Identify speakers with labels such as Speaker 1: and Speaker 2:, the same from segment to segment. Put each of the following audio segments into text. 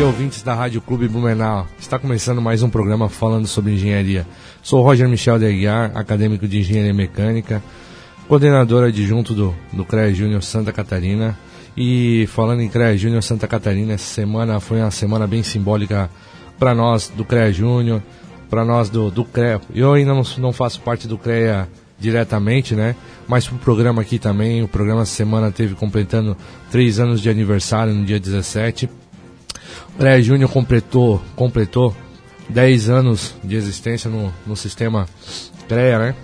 Speaker 1: dia, ouvintes da Rádio Clube Blumenau. Está começando mais um programa falando sobre engenharia. Sou Roger Michel de Aguiar, acadêmico de Engenharia Mecânica, coordenador adjunto do, do CREA Júnior Santa Catarina. E falando em CREA Júnior Santa Catarina, essa semana foi uma semana bem simbólica para nós do CREA Júnior, para nós do, do CREA. Eu ainda não, não faço parte do CREA diretamente, né? Mas pro programa aqui também, o programa semana teve completando três anos de aniversário no dia 17. CREA Júnior completou, completou 10 anos de existência no, no sistema CREA, né?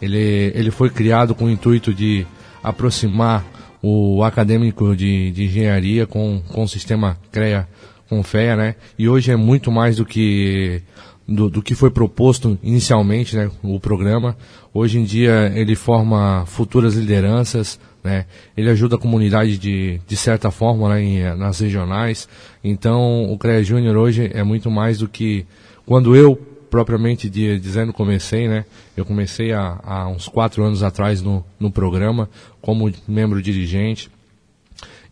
Speaker 1: Ele, ele foi criado com o intuito de aproximar o acadêmico de, de engenharia com, com o sistema CREA com FEA, né? E hoje é muito mais do que do, do, que foi proposto inicialmente, né, o programa. Hoje em dia ele forma futuras lideranças, né, ele ajuda a comunidade de, de certa forma né, em, nas regionais. Então o CREA Júnior hoje é muito mais do que quando eu propriamente de, dizendo comecei, né, eu comecei há, há uns quatro anos atrás no, no programa como membro dirigente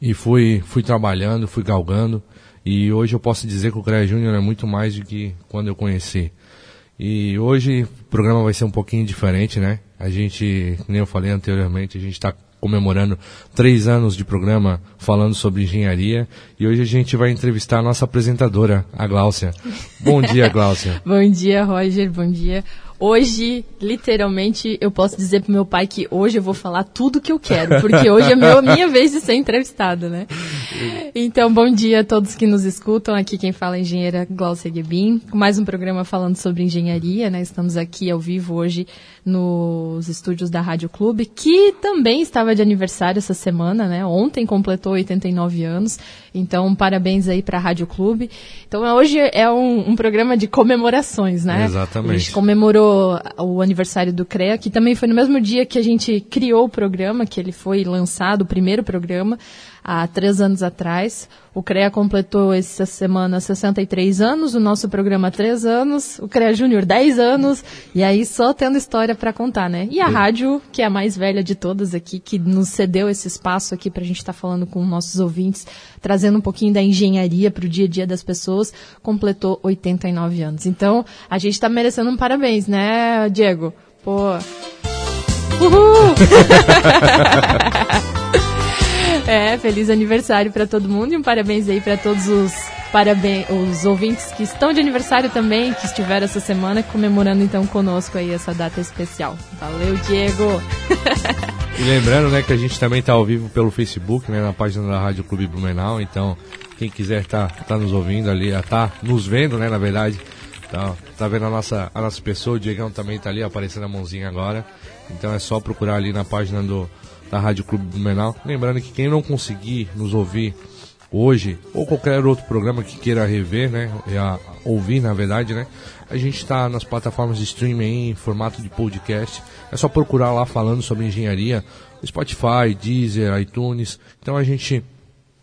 Speaker 1: e fui, fui trabalhando, fui galgando e hoje eu posso dizer que o CREA Júnior é muito mais do que quando eu conheci. E hoje o programa vai ser um pouquinho diferente, né? A gente, como eu falei anteriormente, a gente está comemorando três anos de programa falando sobre engenharia e hoje a gente vai entrevistar a nossa apresentadora, a Gláucia. Bom dia, Gláucia.
Speaker 2: Bom dia, Roger. Bom dia. Hoje, literalmente, eu posso dizer pro meu pai que hoje eu vou falar tudo que eu quero, porque hoje é meu, minha vez de ser entrevistada, né? Então, bom dia a todos que nos escutam. Aqui quem fala é a engenheira Glaucia Gebin, com mais um programa falando sobre engenharia, né? Estamos aqui ao vivo hoje nos estúdios da Rádio Clube, que também estava de aniversário essa semana, né? Ontem completou 89 anos. Então, parabéns aí para a Rádio Clube. Então, hoje é um, um, programa de comemorações, né?
Speaker 1: Exatamente.
Speaker 2: A gente comemorou o aniversário do CREA, que também foi no mesmo dia que a gente criou o programa, que ele foi lançado, o primeiro programa há três anos atrás. O CREA completou essa semana 63 anos, o nosso programa três anos, o CREA Júnior 10 anos, e aí só tendo história para contar, né? E a Sim. rádio, que é a mais velha de todas aqui, que nos cedeu esse espaço aqui para a gente estar tá falando com nossos ouvintes, trazendo um pouquinho da engenharia para o dia a dia das pessoas, completou 89 anos. Então, a gente está merecendo um parabéns, né, Diego? Pô. Uhul! É, feliz aniversário para todo mundo e um parabéns aí para todos os parabéns, os ouvintes que estão de aniversário também, que estiveram essa semana comemorando então conosco aí essa data especial. Valeu, Diego.
Speaker 1: e lembrando, né, que a gente também está ao vivo pelo Facebook, né, na página da Rádio Clube Blumenau, então quem quiser tá, tá nos ouvindo ali, tá nos vendo, né, na verdade, tá, tá vendo a nossa, a nossa pessoa, o Diegão também tá ali aparecendo a mãozinha agora, então é só procurar ali na página do da Rádio Clube Blumenau. Lembrando que quem não conseguir nos ouvir hoje, ou qualquer outro programa que queira rever, né, ouvir na verdade, né, a gente está nas plataformas de streaming em formato de podcast. É só procurar lá falando sobre engenharia, Spotify, Deezer, iTunes. Então a gente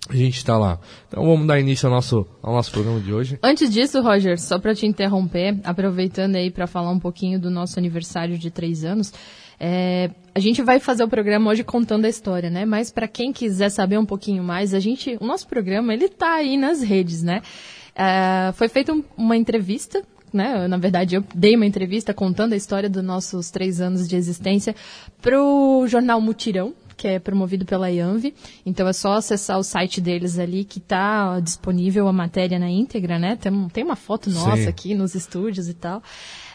Speaker 1: a gente está lá. Então vamos dar início ao nosso, ao nosso programa de hoje.
Speaker 2: Antes disso, Roger, só para te interromper, aproveitando aí para falar um pouquinho do nosso aniversário de três anos, é, a gente vai fazer o programa hoje contando a história, né? Mas para quem quiser saber um pouquinho mais, a gente, o nosso programa ele tá aí nas redes, né? É, foi feita um, uma entrevista né? Na verdade, eu dei uma entrevista contando a história dos nossos três anos de existência para o jornal Mutirão, que é promovido pela IANV. Então é só acessar o site deles ali que está disponível a matéria na íntegra, né? Tem, tem uma foto nossa Sim. aqui nos estúdios e tal.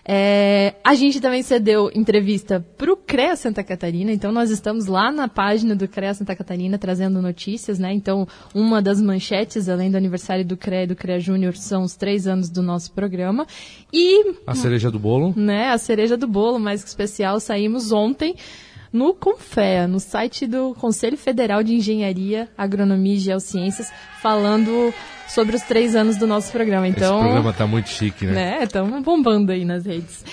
Speaker 2: É, a gente também cedeu entrevista para o CREA Santa Catarina, então nós estamos lá na página do CREA Santa Catarina trazendo notícias, né? Então, uma das manchetes, além do aniversário do CREA e do CREA Júnior, são os três anos do nosso programa. E.
Speaker 1: A cereja do bolo?
Speaker 2: Né? A cereja do bolo, mais especial, saímos ontem no Confea, no site do Conselho Federal de Engenharia, Agronomia e Geociências, falando sobre os três anos do nosso programa. Então,
Speaker 1: Esse programa tá muito chique, né?
Speaker 2: né? Estamos bombando aí nas redes.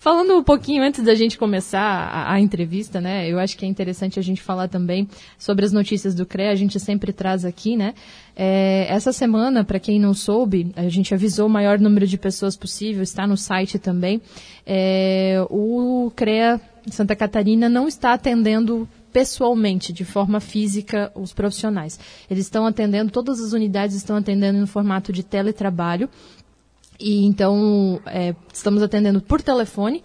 Speaker 2: Falando um pouquinho antes da gente começar a, a, entrevista, né? Eu acho que é interessante a gente falar também sobre as notícias do CREA. A gente sempre traz aqui, né? É, essa semana, para quem não soube, a gente avisou o maior número de pessoas possível, está no site também. É, o CREA Santa Catarina não está atendendo pessoalmente, de forma física, os profissionais. Eles estão atendendo, todas as unidades estão atendendo no formato de teletrabalho. E então, é, estamos atendendo por telefone,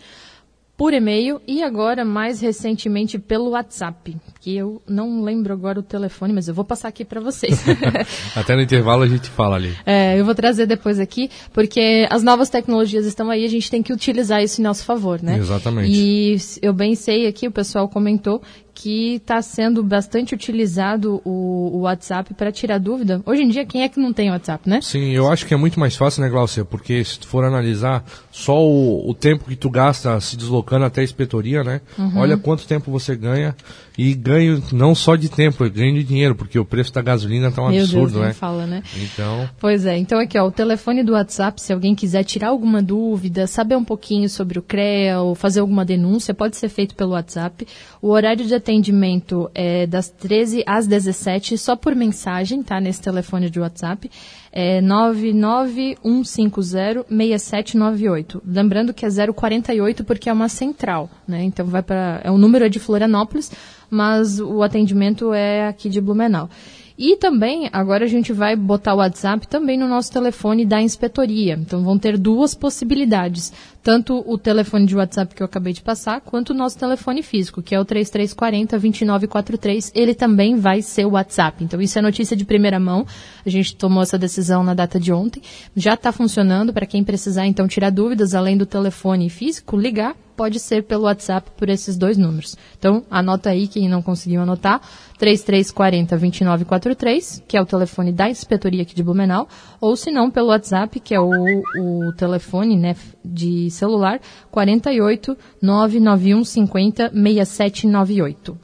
Speaker 2: por e-mail e agora, mais recentemente, pelo WhatsApp, que eu não lembro agora o telefone, mas eu vou passar aqui para vocês.
Speaker 1: Até no intervalo a gente fala ali.
Speaker 2: É, eu vou trazer depois aqui, porque as novas tecnologias estão aí, a gente tem que utilizar isso em nosso favor, né?
Speaker 1: Exatamente.
Speaker 2: E eu bem sei aqui, o pessoal comentou que está sendo bastante utilizado o, o WhatsApp para tirar dúvida. Hoje em dia, quem é que não tem WhatsApp, né?
Speaker 1: Sim, eu acho que é muito mais fácil, né, Glaucia? Porque se tu for analisar só o, o tempo que tu gasta se deslocando até a inspetoria, né? Uhum. Olha quanto tempo você ganha e ganho não só de tempo, ganho de dinheiro, porque o preço da gasolina está um
Speaker 2: Meu
Speaker 1: absurdo,
Speaker 2: Deus,
Speaker 1: né?
Speaker 2: Fala, né?
Speaker 1: Então.
Speaker 2: Pois é, então aqui ó, o telefone do WhatsApp, se alguém quiser tirar alguma dúvida, saber um pouquinho sobre o CREA ou fazer alguma denúncia, pode ser feito pelo WhatsApp. O horário de atendimento é das 13 às 17, só por mensagem, tá? Nesse telefone de WhatsApp. É 991506798. Lembrando que é 048 porque é uma central, né? Então vai para é o número é de Florianópolis, mas o atendimento é aqui de Blumenau. E também, agora a gente vai botar o WhatsApp também no nosso telefone da inspetoria. Então vão ter duas possibilidades. Tanto o telefone de WhatsApp que eu acabei de passar, quanto o nosso telefone físico, que é o 3340-2943. Ele também vai ser o WhatsApp. Então isso é notícia de primeira mão. A gente tomou essa decisão na data de ontem. Já está funcionando para quem precisar então tirar dúvidas, além do telefone físico, ligar pode ser pelo WhatsApp por esses dois números. Então, anota aí quem não conseguiu anotar, 3340-2943, que é o telefone da inspetoria aqui de Blumenau, ou se não, pelo WhatsApp, que é o, o telefone né, de celular, 48 991 50 6798.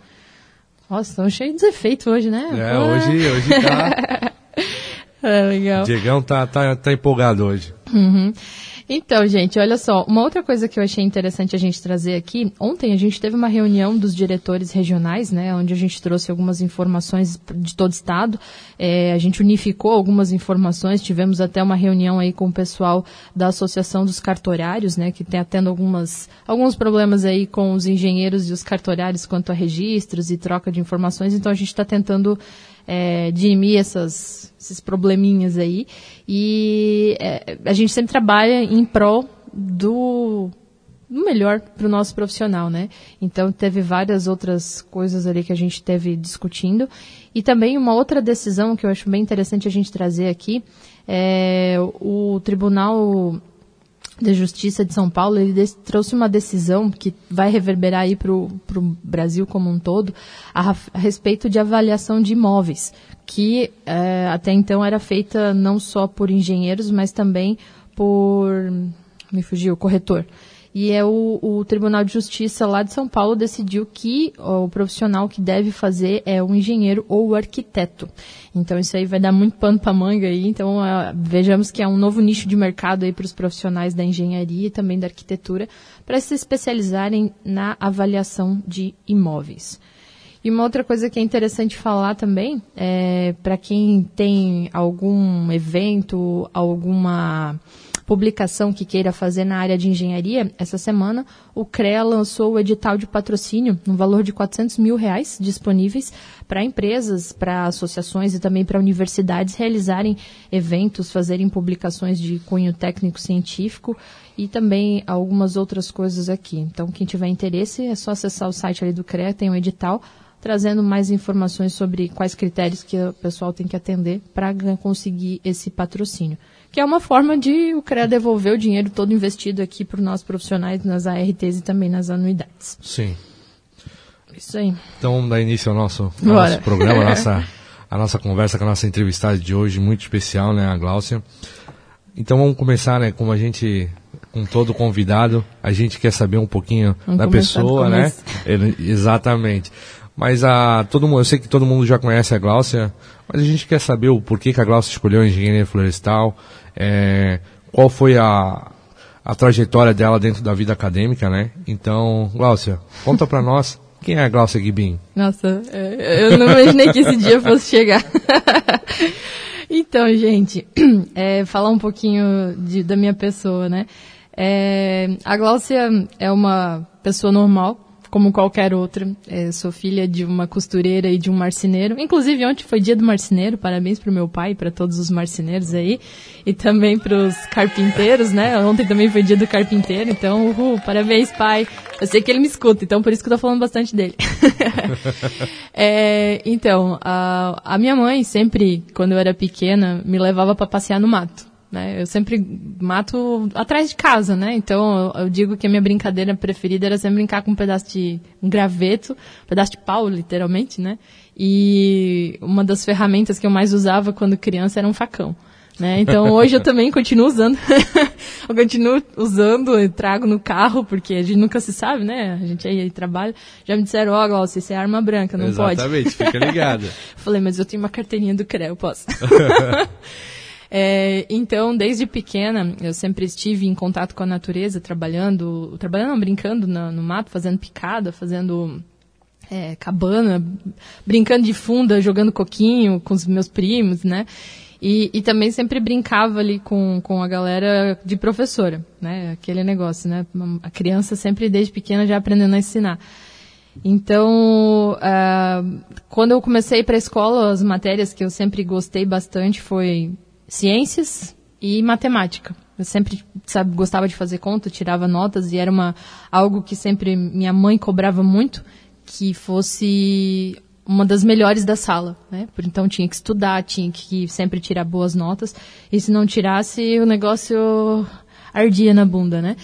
Speaker 2: Nossa, estão cheios de efeitos hoje, né?
Speaker 1: É, hoje, hoje tá...
Speaker 2: é, legal.
Speaker 1: Diegão tá, tá, tá empolgado hoje.
Speaker 2: Uhum. Então, gente, olha só, uma outra coisa que eu achei interessante a gente trazer aqui, ontem a gente teve uma reunião dos diretores regionais, né, onde a gente trouxe algumas informações de todo o estado, é, a gente unificou algumas informações, tivemos até uma reunião aí com o pessoal da Associação dos Cartorários, né, que tem tendo algumas, alguns problemas aí com os engenheiros e os cartorários quanto a registros e troca de informações, então a gente está tentando é, dirimir essas, esses probleminhas aí. E é, a gente sempre trabalha em prol do, do melhor para o nosso profissional, né? Então teve várias outras coisas ali que a gente teve discutindo. E também uma outra decisão que eu acho bem interessante a gente trazer aqui é o Tribunal de Justiça de São Paulo, ele trouxe uma decisão que vai reverberar aí para o Brasil como um todo, a, a, respeito de avaliação de imóveis, que é, até então era feita não só por engenheiros, mas também por, me fugiu, corretor. E é o, o, Tribunal de Justiça lá de São Paulo decidiu que ó, o profissional que deve fazer é o engenheiro ou o arquiteto. Então isso aí vai dar muito pano para manga aí. Então uh, vejamos que é um novo nicho de mercado aí para os profissionais da engenharia e também da arquitetura para se especializarem na avaliação de imóveis. E uma outra coisa que é interessante falar também, é, para quem tem algum evento, alguma publicação que queira fazer na área de engenharia, essa semana o CREA lançou o edital de patrocínio no valor de 400 mil reais disponíveis para empresas, para associações e também para universidades realizarem eventos, fazerem publicações de cunho técnico-científico e também algumas outras coisas aqui. Então, quem tiver interesse é só acessar o site ali do CREA, tem um edital trazendo mais informações sobre quais critérios que o pessoal tem que atender para conseguir esse patrocínio que é uma forma de o CREA devolver o dinheiro todo investido aqui para os nossos profissionais nas ARTs e também nas anuidades.
Speaker 1: Sim.
Speaker 2: Isso aí.
Speaker 1: Então vamos dar início ao nosso, ao nosso programa, a nossa, a nossa conversa com a nossa entrevistada de hoje, muito especial, né, a Gláucia. Então vamos começar, né, como a gente, com todo convidado, a gente quer saber um pouquinho vamos da pessoa, né? Exatamente. Mas a todo mundo, eu sei que todo mundo já conhece a Gláucia, mas a gente quer saber o porquê que a Gláucia escolheu a engenharia florestal, é, qual foi a, a trajetória dela dentro da vida acadêmica, né? Então, Gláucia, conta para nós quem é a Gláucia Guibin.
Speaker 2: Nossa, é, eu não imaginei que esse dia fosse chegar. então, gente, é, falar um pouquinho de, da minha pessoa, né? É, a Gláucia é uma pessoa normal, como qualquer outra. É, sou filha de uma costureira e de um marceneiro. Inclusive, ontem foi dia do marceneiro. Parabéns pro meu pai, para todos os marceneiros aí. E também para os carpinteiros, né? Ontem também foi dia do carpinteiro. Então, uhul, parabéns, pai. Eu sei que ele me escuta, então por isso que eu tô falando bastante dele. é, então, a, a minha mãe sempre, quando eu era pequena, me levava para passear no mato. Né? Eu sempre mato atrás de casa, né? Então eu, eu, digo que a minha brincadeira preferida era sempre brincar com um pedaço de um graveto, um pedaço de pau, literalmente, né? E uma das ferramentas que eu mais usava quando criança era um facão. Né? Então hoje eu também continuo usando. eu continuo usando e trago no carro, porque a gente nunca se sabe, né? A gente aí, aí trabalha. Já me disseram, ó, oh, Glaucio, isso é arma branca, não
Speaker 1: Exatamente,
Speaker 2: pode.
Speaker 1: Exatamente, fica ligado.
Speaker 2: Falei, mas eu tenho uma carteirinha do CREA, eu posso. É, então, desde pequena, eu sempre estive em contato com a natureza, trabalhando, trabalhando, não, brincando no, no mato, fazendo picada, fazendo é, cabana, brincando de funda, jogando coquinho com os meus primos, né? E, e, também sempre brincava ali com, com a galera de professora, né? Aquele negócio, né? A criança sempre desde pequena já aprendendo a ensinar. Então, uh, quando eu comecei para a escola, as matérias que eu sempre gostei bastante foi ciências e matemática. Eu sempre sabe, gostava de fazer conta, tirava notas e era uma, algo que sempre minha mãe cobrava muito, que fosse uma das melhores da sala, né? Então tinha que estudar, tinha que sempre tirar boas notas. E se não tirasse, o negócio ardia na bunda, né?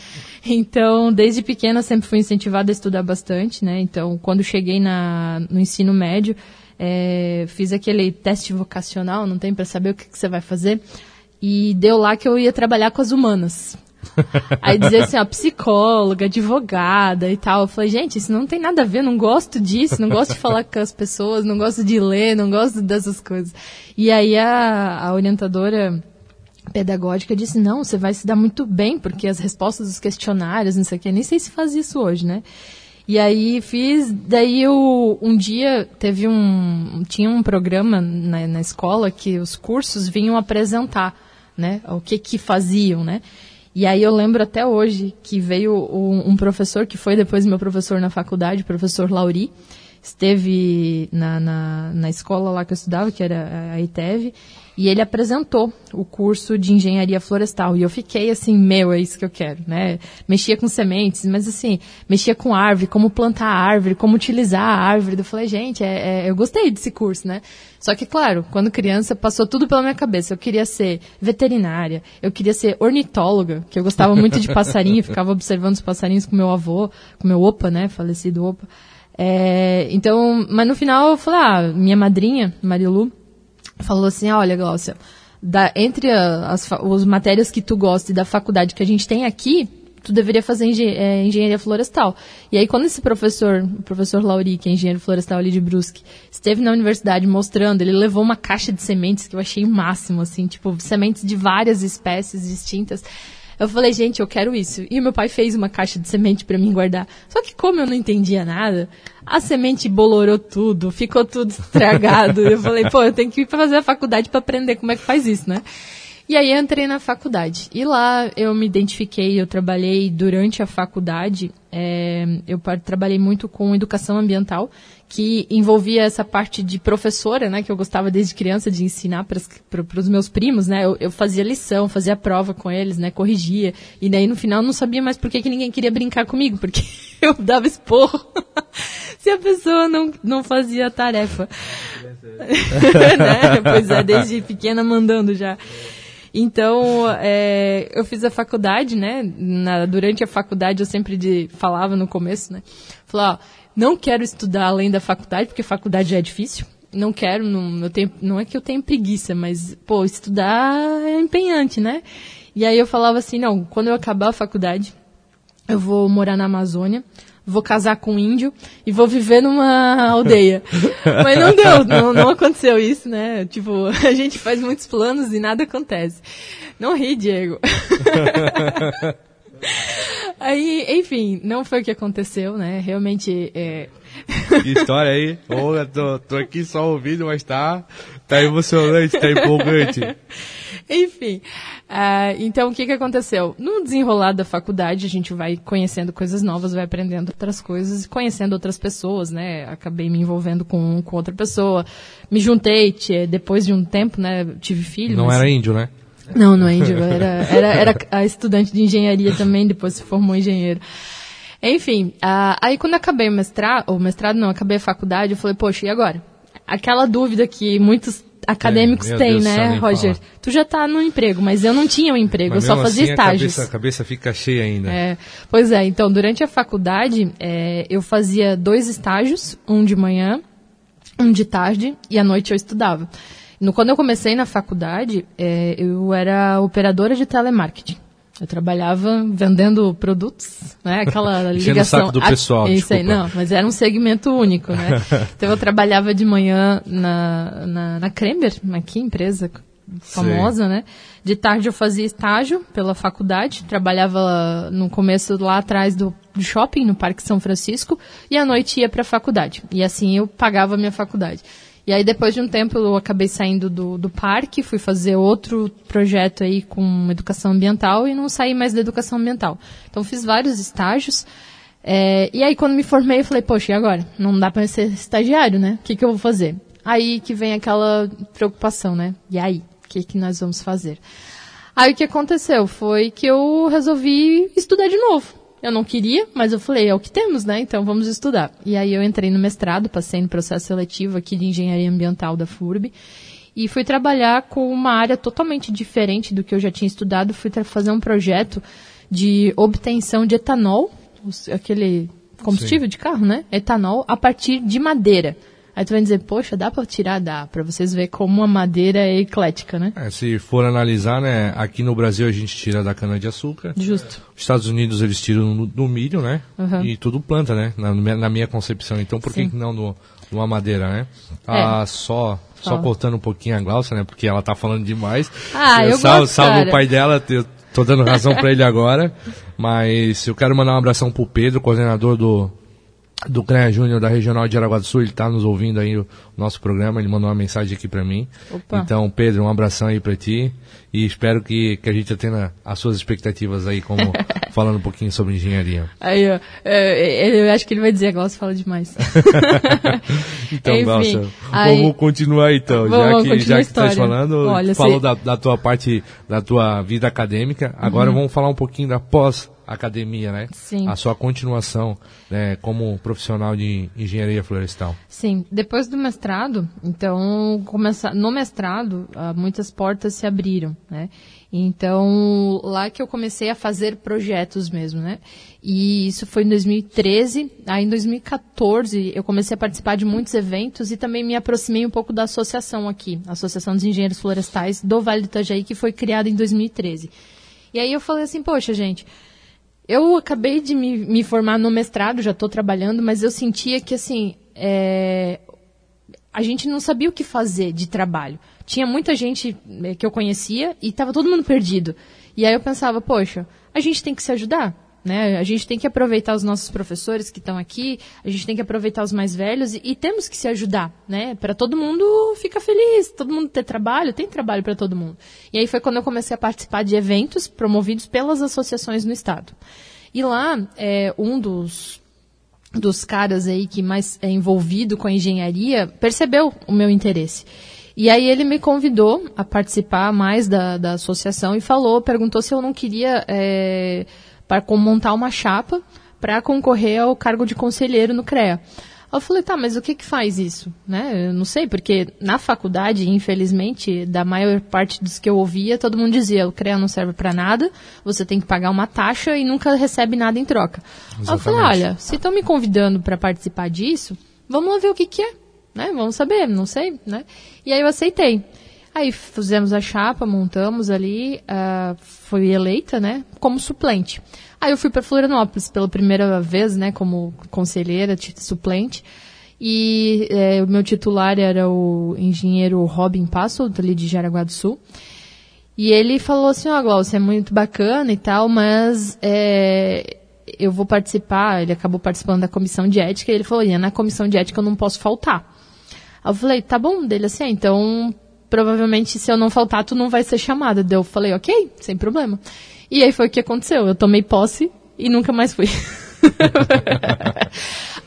Speaker 2: Então, desde pequena sempre fui incentivada a estudar bastante, né? Então, quando cheguei na, no ensino médio, é, fiz aquele teste vocacional, não tem para saber o que, que, você vai fazer. E deu lá que eu ia trabalhar com as humanas. Aí dizia assim, ó, psicóloga, advogada e tal. Eu falei, gente, isso não tem nada a ver, não gosto disso, não gosto de falar com as pessoas, não gosto de ler, não gosto dessas coisas. E aí a, a orientadora pedagógica disse, não, você vai se dar muito bem, porque as respostas dos questionários, não sei o que, nem sei se faz isso hoje, né? E aí fiz, daí eu, um dia teve um, tinha um programa na, na escola que os cursos vinham apresentar, né, o que que faziam, né. E aí eu lembro até hoje que veio um, um professor, que foi depois meu professor na faculdade, o professor Lauri, esteve na, na, na escola lá que eu estudava, que era a ITEV, e ele apresentou o curso de engenharia florestal. E eu fiquei assim, meu, é isso que eu quero, né? Mexia com sementes, mas assim, mexia com árvore, como plantar a árvore, como utilizar a árvore. Eu falei, gente, é, é, eu gostei desse curso, né? Só que, claro, quando criança, passou tudo pela minha cabeça. Eu queria ser veterinária, eu queria ser ornitóloga, que eu gostava muito de passarinho, ficava observando os passarinhos com meu avô, com meu opa, né? Falecido opa. É, então, mas no final eu falei, ah, minha madrinha, Marilu, falou assim, olha, Glaucia, da, entre as, as matérias que tu gosta e da faculdade que a gente tem aqui, tu deveria fazer engen é, engenharia florestal. E aí, quando esse professor, o professor Lauri, que é engenheiro florestal ali de Brusque, esteve na universidade mostrando, ele levou uma caixa de sementes que eu achei o máximo, assim, tipo, sementes de várias espécies distintas. Eu falei, gente, eu quero isso. E meu pai fez uma caixa de semente para mim guardar. Só que como eu não entendia nada, a semente bolorou tudo, ficou tudo estragado. eu falei, pô, eu tenho que ir pra fazer a faculdade para aprender como é que faz isso, né? E aí entrei na faculdade. E lá eu me identifiquei, eu trabalhei durante a faculdade, é, eu trabalhei muito com educação ambiental, que envolvia essa parte de professora, né, que eu gostava desde criança de ensinar para os meus primos, né, eu, eu, fazia lição, fazia prova com eles, né, corrigia, e daí no final não sabia mais por que, que ninguém queria brincar comigo, porque eu dava esporro se a pessoa não, não fazia a tarefa. né? Pois é, desde pequena mandando já. Então, é, eu fiz a faculdade, né? Na, durante a faculdade eu sempre de, falava no começo, né? Falava, ó, não quero estudar além da faculdade, porque faculdade já é difícil. Não quero, não, eu tenho, não é que eu tenho preguiça, mas, pô, estudar é empenhante, né? E aí eu falava assim, não, quando eu acabar a faculdade, eu vou morar na Amazônia, vou casar com um índio e vou viver numa aldeia. Mas não deu, não, não aconteceu isso, né? Tipo, a gente faz muitos planos e nada acontece. Não ri, Diego. Aí, enfim, não foi o que aconteceu, né? Realmente. É...
Speaker 1: Que história aí. Olha, tô, tô aqui só ouvindo, mas tá, tá emocionante, tá empolgante.
Speaker 2: Enfim, uh, então o que, que aconteceu? No desenrolar da faculdade, a gente vai conhecendo coisas novas, vai aprendendo outras coisas, conhecendo outras pessoas, né? Acabei me envolvendo com, com outra pessoa, me juntei, depois de um tempo, né? Tive filho.
Speaker 1: Não
Speaker 2: mas...
Speaker 1: era índio, né?
Speaker 2: Não, não é índio, era, era, era a estudante de engenharia também, depois se formou engenheiro. Enfim, uh, aí quando acabei o mestrado, o mestrado não, acabei a faculdade, eu falei, poxa, e agora? Aquela dúvida que muitos acadêmicos é, têm, né, Roger? Falar. Tu já está no emprego, mas eu não tinha um emprego, mas eu só fazia assim, estágios.
Speaker 1: A cabeça, a cabeça fica cheia ainda.
Speaker 2: É, pois é, então durante a faculdade é, eu fazia dois estágios, um de manhã, um de tarde e à noite eu estudava. No, quando eu comecei na faculdade, é, eu era operadora de telemarketing. Eu trabalhava vendendo produtos, né? Aquela ligação.
Speaker 1: O saco do pessoal,
Speaker 2: isso aí, não, mas era um segmento único, né? então eu trabalhava de manhã na, na, na Kremer, aqui, empresa famosa, Sim. né? De tarde eu fazia estágio pela faculdade, trabalhava no começo lá atrás do shopping, no Parque São Francisco, e à noite ia para a faculdade. E assim eu pagava a minha faculdade. E aí, depois de um tempo, eu acabei saindo do, do parque, fui fazer outro projeto aí com educação ambiental e não saí mais da educação ambiental. Então, fiz vários estágios. É, e aí, quando me formei, eu falei, poxa, e agora? Não dá para ser estagiário, né? O que, que eu vou fazer? Aí que vem aquela preocupação, né? E aí? O que, que nós vamos fazer? Aí, o que aconteceu foi que eu resolvi estudar de novo. Eu não queria, mas eu falei, é o que temos, né? Então vamos estudar. E aí eu entrei no mestrado, passei no processo seletivo aqui de engenharia ambiental da FURB e fui trabalhar com uma área totalmente diferente do que eu já tinha estudado. Fui fazer um projeto de obtenção de etanol, aquele combustível Sim. de carro, né? Etanol a partir de madeira. Aí tu vai dizer, poxa, dá para tirar? Dá, para vocês verem como a madeira é eclética, né?
Speaker 1: É, se for analisar, né, aqui no Brasil a gente tira da cana-de-açúcar.
Speaker 2: Justo.
Speaker 1: Os Estados Unidos eles tiram do, milho, né? Uhum. E tudo planta, né? Na, na, minha concepção. Então por Sim. que não no, numa madeira, né? É. Ah, só só cortando um pouquinho a Glaucia, né? Porque ela tá falando demais.
Speaker 2: Ah, eu, eu
Speaker 1: salvo,
Speaker 2: gosto,
Speaker 1: salvo o pai dela, eu tô dando razão para ele agora. Mas eu quero mandar um abração pro Pedro, coordenador do do CREA Júnior da Regional de Aragua do Sul, ele está nos ouvindo aí o nosso programa, ele mandou uma mensagem aqui para mim. Opa. Então, Pedro, um abração aí para ti e espero que, que a gente atenda as suas expectativas aí, como falando um pouquinho sobre engenharia.
Speaker 2: Aí, ó, eu, eu acho que ele vai dizer, Glaucio fala demais.
Speaker 1: então, Glaucio, vamos continuar então, vamos, já que, já que estás falando, Olha, falou se... da, da tua parte, da tua vida acadêmica, agora uhum. vamos falar um pouquinho da pós academia, né?
Speaker 2: Sim.
Speaker 1: A sua continuação, né, como profissional de engenharia florestal.
Speaker 2: Sim. Depois do mestrado, então, começa, no mestrado, uh, muitas portas se abriram, né? Então, lá que eu comecei a fazer projetos mesmo, né? E isso foi em 2013. Aí, em 2014, eu comecei a participar de muitos eventos e também me aproximei um pouco da associação aqui, a Associação dos Engenheiros Florestais do Vale do Itajaí, que foi criada em 2013. E aí eu falei assim, poxa, gente, eu acabei de me, me formar no mestrado, já estou trabalhando, mas eu sentia que, assim, é, a gente não sabia o que fazer de trabalho. Tinha muita gente é, que eu conhecia e estava todo mundo perdido. E aí eu pensava, poxa, a gente tem que se ajudar. Né? A gente tem que aproveitar os nossos professores que estão aqui, a gente tem que aproveitar os mais velhos e, e temos que se ajudar, né? Para todo mundo ficar feliz, todo mundo ter trabalho, tem trabalho para todo mundo. E aí foi quando eu comecei a participar de eventos promovidos pelas associações no estado. E lá, é, um dos dos caras aí que mais é envolvido com a engenharia percebeu o meu interesse. E aí ele me convidou a participar mais da, da associação e falou, perguntou se eu não queria é, para montar uma chapa para concorrer ao cargo de conselheiro no CREA. Eu falei, tá, mas o que que faz isso? Né? Eu não sei, porque na faculdade, infelizmente, da maior parte dos que eu ouvia, todo mundo dizia, o CREA não serve para nada, você tem que pagar uma taxa e nunca recebe nada em troca. Exatamente. Eu falei, olha, se estão me convidando para participar disso, vamos lá ver o que que é, né? Vamos saber, não sei, né? E aí eu aceitei. Aí fizemos a chapa, montamos ali, uh, fui eleita, né, como suplente. Aí eu fui para Florianópolis pela primeira vez, né, como conselheira, suplente. E é, o meu titular era o engenheiro Robin Passo, ali de Jaraguá do Sul. E ele falou assim, ó, oh, Glaucio, é muito bacana e tal, mas é, eu vou participar, ele acabou participando da comissão de ética, e ele falou, e na comissão de ética eu não posso faltar. Aí eu falei, tá bom, dele assim, ah, então provavelmente se eu não faltar, tu não vai ser chamada. Daí eu falei, ok, sem problema. E aí foi o que aconteceu. Eu tomei posse e nunca mais fui.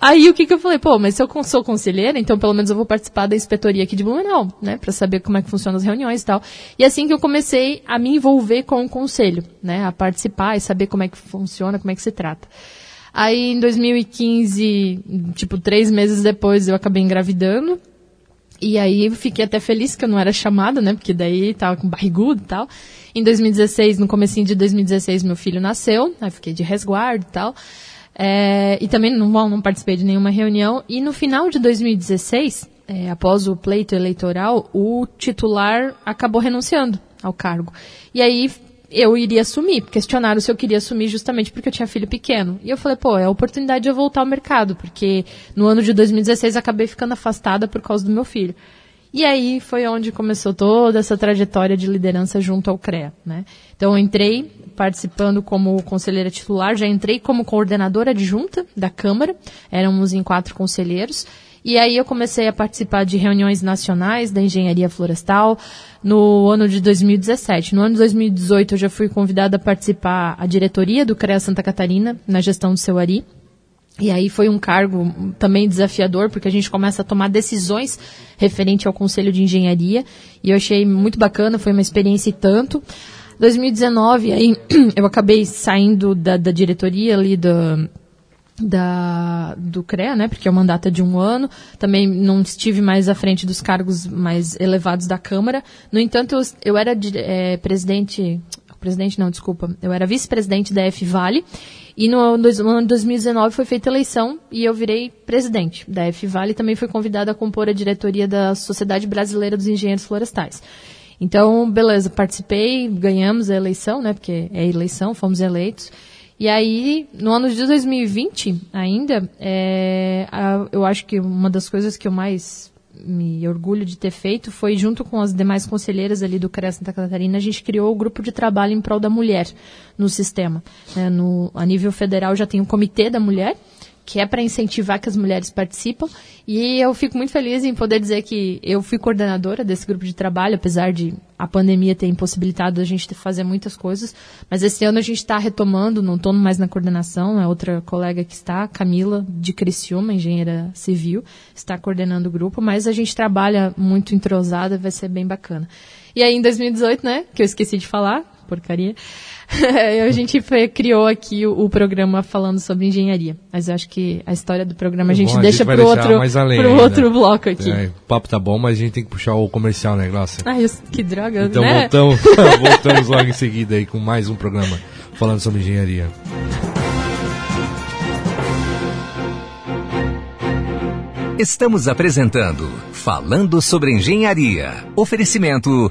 Speaker 2: Aí o que que eu falei? Pô, mas se eu sou conselheira, então pelo menos eu vou participar da inspetoria aqui de Blumenau, né? Pra saber como é que funcionam as reuniões e tal. E assim que eu comecei a me envolver com o conselho, né? A participar e saber como é que funciona, como é que se trata. Aí em 2015, tipo, três meses depois, eu acabei engravidando. E aí fiquei até feliz que eu não era chamada, né? Porque daí tava com barrigudo e tal. Em 2016, no comecinho de 2016, meu filho nasceu. Aí fiquei de resguardo e tal. É, e também não, não participei de nenhuma reunião. E no final de 2016, é, após o pleito eleitoral, o titular acabou renunciando ao cargo. E aí eu iria assumir. Questionaram se eu queria assumir justamente porque eu tinha filho pequeno. E eu falei, pô, é a oportunidade de eu voltar ao mercado, porque no ano de 2016 acabei ficando afastada por causa do meu filho. E aí foi onde começou toda essa trajetória de liderança junto ao CREA, né? Então eu entrei participando como conselheira titular, já entrei como coordenadora adjunta da Câmara, éramos em quatro conselheiros, e aí eu comecei a participar de reuniões nacionais da engenharia florestal no ano de 2017. No ano de 2018 eu já fui convidada a participar a diretoria do CREA Santa Catarina, na gestão do seu Ari, e aí foi um cargo também desafiador, porque a gente começa a tomar decisões referente ao Conselho de Engenharia, e eu achei muito bacana, foi uma experiência e tanto. 2019, aí eu acabei saindo da, da diretoria ali da, da, do CREA, né, porque o mandato é de um ano, também não estive mais à frente dos cargos mais elevados da Câmara. No entanto, eu, eu era é, presidente, presidente não, desculpa, eu era vice-presidente da F Vale, e no, no, ano de 2019 foi feita eleição e eu virei presidente da F Vale e também fui convidada a compor a diretoria da Sociedade Brasileira dos Engenheiros Florestais. Então, beleza, participei, ganhamos a eleição, né? Porque é eleição, fomos eleitos. E aí, no ano de 2020 ainda, é, a, eu acho que uma das coisas que eu mais me orgulho de ter feito foi, junto com as demais conselheiras ali do CREA Santa Catarina, a gente criou o grupo de trabalho em prol da mulher no sistema. É, no, a nível federal já tem o Comitê da Mulher, que é para incentivar que as mulheres participam. E eu fico muito feliz em poder dizer que eu fui coordenadora desse grupo de trabalho, apesar de a pandemia ter impossibilitado a gente fazer muitas coisas. Mas esse ano a gente está retomando, não estou mais na coordenação, é outra colega que está, Camila, de Criciúma, engenheira civil, está coordenando o grupo, mas a gente trabalha muito entrosada, vai ser bem bacana. E aí em 2018, né, que eu esqueci de falar, porcaria, a gente foi, criou aqui o, o, programa falando sobre engenharia. Mas eu acho que a história do programa a gente bom, deixa para outro, mais além, pro outro bloco aqui. É,
Speaker 1: o papo tá bom, mas a gente tem que puxar o comercial, né, Glaucia?
Speaker 2: Ai, que droga,
Speaker 1: Então
Speaker 2: né?
Speaker 1: voltamos, voltamos logo em seguida aí com mais um programa falando sobre engenharia.
Speaker 3: Estamos apresentando Falando sobre Engenharia. Oferecimento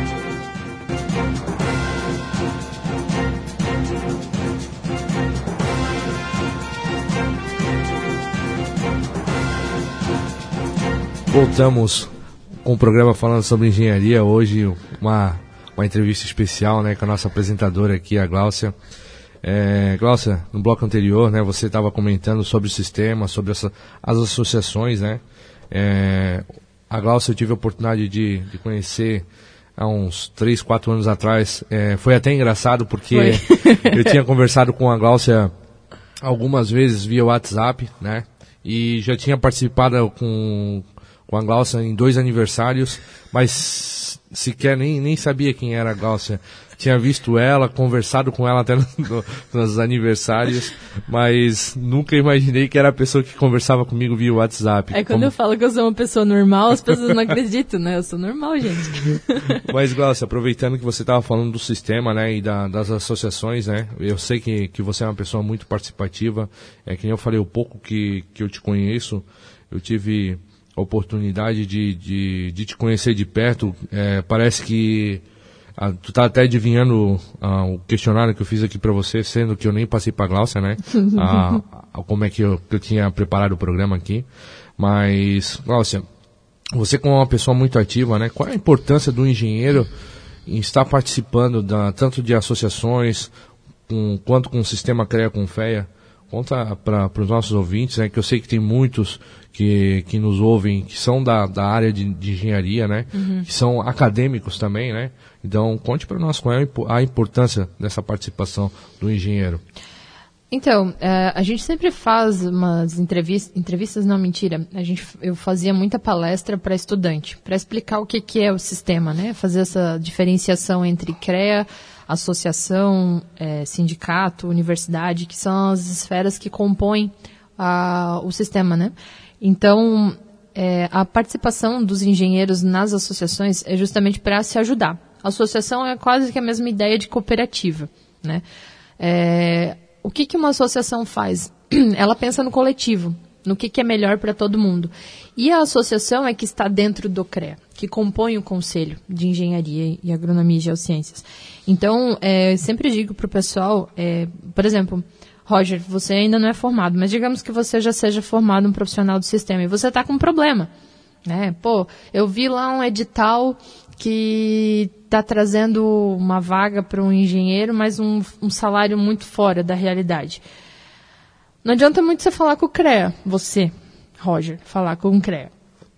Speaker 1: Voltamos com o programa falando sobre engenharia. Hoje, uma, uma entrevista especial né, com a nossa apresentadora aqui, a Gláucia. É, Gláucia, no bloco anterior, né, você estava comentando sobre o sistema, sobre essa, as associações. Né? É, a Gláucia eu tive a oportunidade de, de conhecer há uns 3, 4 anos atrás. É, foi até engraçado porque eu tinha conversado com a Gláucia algumas vezes via WhatsApp, né? E já tinha participado com, com a Glaucia em dois aniversários, mas sequer nem, nem sabia quem era a Glaucia. Tinha visto ela, conversado com ela até no, no, nos aniversários, mas nunca imaginei que era a pessoa que conversava comigo via WhatsApp.
Speaker 2: É quando Como... eu falo que eu sou uma pessoa normal, as pessoas não acreditam, né? Eu sou normal, gente.
Speaker 1: Mas, Glaucia, aproveitando que você estava falando do sistema, né, e da, das associações, né, eu sei que, que você é uma pessoa muito participativa, é que nem eu falei, o pouco que, que eu te conheço, eu tive oportunidade de, de, de te conhecer de perto, é, parece que Ah, tu tá até adivinhando ah, o questionário que eu fiz aqui para você, sendo que eu nem passei para Glaucia, né? Ah, como é que eu, que eu tinha preparado o programa aqui. Mas, Glaucia, você como uma pessoa muito ativa, né? Qual é a importância do engenheiro em estar participando da, tanto de associações com, quanto com o sistema CREA com FEA? Conta para os nossos ouvintes, né, que eu sei que tem muitos que, que nos ouvem que são da, da área de, de engenharia, né, uhum. que são acadêmicos também, né. Então, conte para nós qual é a importância dessa participação do engenheiro.
Speaker 2: Então, é, a gente sempre faz umas entrevistas, entrevistas não mentira. A gente, eu fazia muita palestra para estudante, para explicar o que, que é o sistema, né? Fazer essa diferenciação entre CREA, associação, é, sindicato, universidade, que são as esferas que compõem a, o sistema, né? Então, é, a participação dos engenheiros nas associações é justamente para se ajudar. A associação é quase que a mesma ideia de cooperativa, né? É, o que, que uma associação faz? Ela pensa no coletivo, no que, que é melhor para todo mundo. E a associação é que está dentro do CREA, que compõe o Conselho de Engenharia e Agronomia e Geociências. Então, é, sempre digo para o pessoal, é, por exemplo, Roger, você ainda não é formado, mas digamos que você já seja formado um profissional do sistema e você está com um problema. Né? Pô, eu vi lá um edital que está trazendo uma vaga para um engenheiro, mas um, um, salário muito fora da realidade. Não adianta muito você falar com o CREA, você, Roger, falar com o CREA.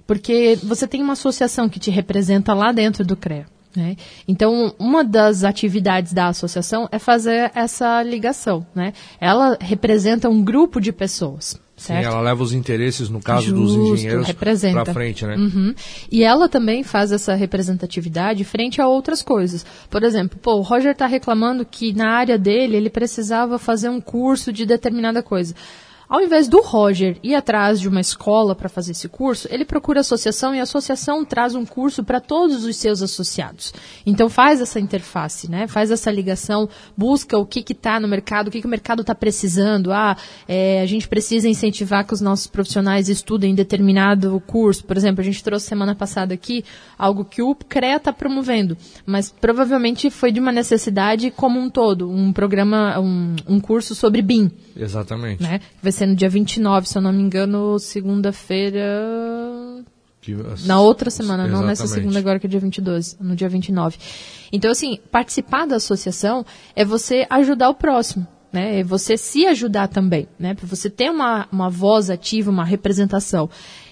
Speaker 2: Porque você tem uma associação que te representa lá dentro do CREA. Né? Então, uma das atividades da associação é fazer essa ligação. Né? Ela representa um grupo de pessoas. Certo? Sim,
Speaker 1: ela leva os interesses, no caso Justo, dos engenheiros, para frente, né?
Speaker 2: Uhum. E ela também faz essa representatividade frente a outras coisas. Por exemplo, pô, o Roger está reclamando que na área dele ele precisava fazer um curso de determinada coisa. Ao invés do Roger ir atrás de uma escola para fazer esse curso, ele procura a associação e a associação traz um curso para todos os seus associados. Então faz essa interface, né? faz essa ligação, busca o que está no mercado, o que, que o mercado está precisando. Ah, é, a gente precisa incentivar que os nossos profissionais estudem determinado curso. Por exemplo, a gente trouxe semana passada aqui algo que o CREA está promovendo, mas provavelmente foi de uma necessidade como um todo, um programa, um, um curso sobre BIM.
Speaker 1: Exatamente.
Speaker 2: Né? Vai ser no dia 29, se eu não me engano, segunda-feira. Na outra semana, Exatamente. não nessa segunda agora que é dia 22, no dia 29. Então, assim, participar da associação é você ajudar o próximo. Né, é você se ajudar também, né, para você ter uma, uma voz ativa, uma representação.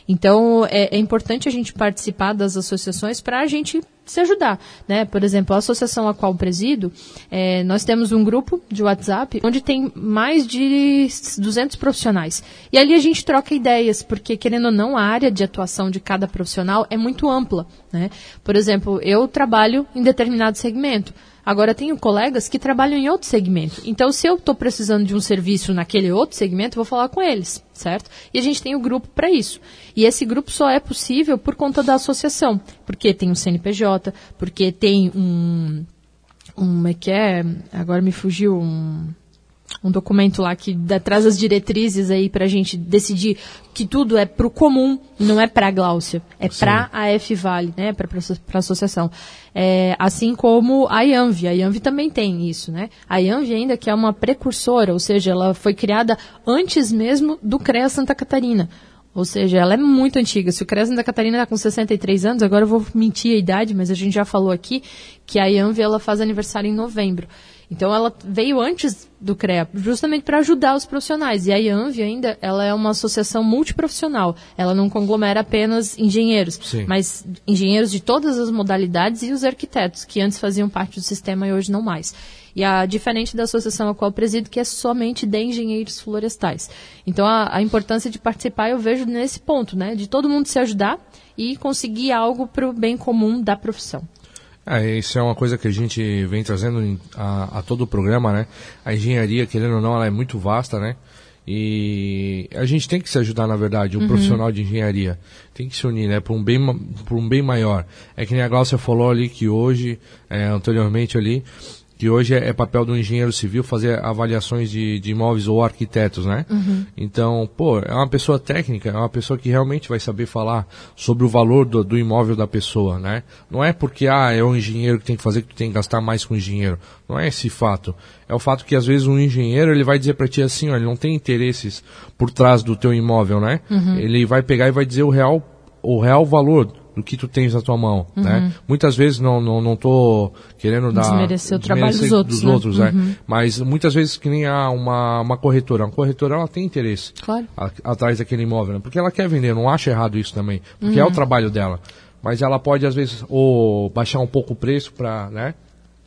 Speaker 2: Então, é, é importante a gente participar das associações para a gente se ajudar, né? Por exemplo, a associação a qual presido, é, nós temos um grupo de WhatsApp onde tem mais de 200 profissionais. E ali a gente troca ideias, porque querendo ou não, a área de atuação de cada profissional é muito ampla, né? Por exemplo, eu trabalho em determinado segmento. Agora, tenho colegas que trabalham em outro segmento. Então, se eu estou precisando de um serviço naquele outro segmento, vou falar com eles, certo? E a gente tem o um grupo para isso. E esse grupo só é possível por conta da associação. Porque tem um CNPJ, porque tem um. um é que é? Agora me fugiu um um documento lá que dá, traz as diretrizes aí para a gente decidir que tudo é para o comum, não é para a Gláucia, é para a F Vale, né, para a associação. É, assim como a IANV, a IANV também tem isso, né? A IANV ainda que é uma precursora, ou seja, ela foi criada antes mesmo do CREA Santa Catarina. Ou seja, ela é muito antiga. Se o CREA Santa Catarina está com 63 anos, agora eu vou mentir a idade, mas a gente já falou aqui que a IANV ela faz aniversário em novembro. Então ela veio antes do CREA, justamente para ajudar os profissionais. E a IANV ainda, ela é uma associação multiprofissional. Ela não conglomera apenas engenheiros, Sim. mas engenheiros de todas as modalidades e os arquitetos, que antes faziam parte do sistema e hoje não mais. E a diferente da associação a qual eu presido, que é somente de engenheiros florestais. Então a, a importância de participar eu vejo nesse ponto, né? De todo mundo se ajudar e conseguir algo para o bem comum da profissão.
Speaker 1: É, isso é uma coisa que a gente vem trazendo a, a, todo o programa, né? A engenharia, querendo ou não, ela é muito vasta, né? E a gente tem que se ajudar, na verdade, o uhum. profissional de engenharia. Tem que se unir, né? Para um, bem, um bem maior. É que nem a Glaucia falou ali que hoje, é, anteriormente ali, que hoje é, é, papel do engenheiro civil fazer avaliações de, de imóveis ou arquitetos, né? Uhum. Então, pô, é uma pessoa técnica, é uma pessoa que realmente vai saber falar sobre o valor do, do imóvel da pessoa, né? Não é porque, ah, é o engenheiro que tem que fazer que tu tem que gastar mais com o engenheiro. Não é esse fato. É o fato que às vezes um engenheiro ele vai dizer para ti assim, ó, ele não tem interesses por trás do teu imóvel, né? Uhum. Ele vai pegar e vai dizer o real, o real valor do que tu tens na tua mão, uhum. né? Muitas vezes não não não tô querendo dar
Speaker 2: desmerecer o trabalho dos outros,
Speaker 1: dos né? outros né? Uhum. Mas muitas vezes que nem há uma uma corretora, uma corretora ela tem interesse
Speaker 2: claro.
Speaker 1: a, atrás daquele imóvel, né? porque ela quer vender, não acha errado isso também, porque uhum. é o uhum. trabalho dela. Mas ela pode às vezes ou baixar um pouco o preço para, né?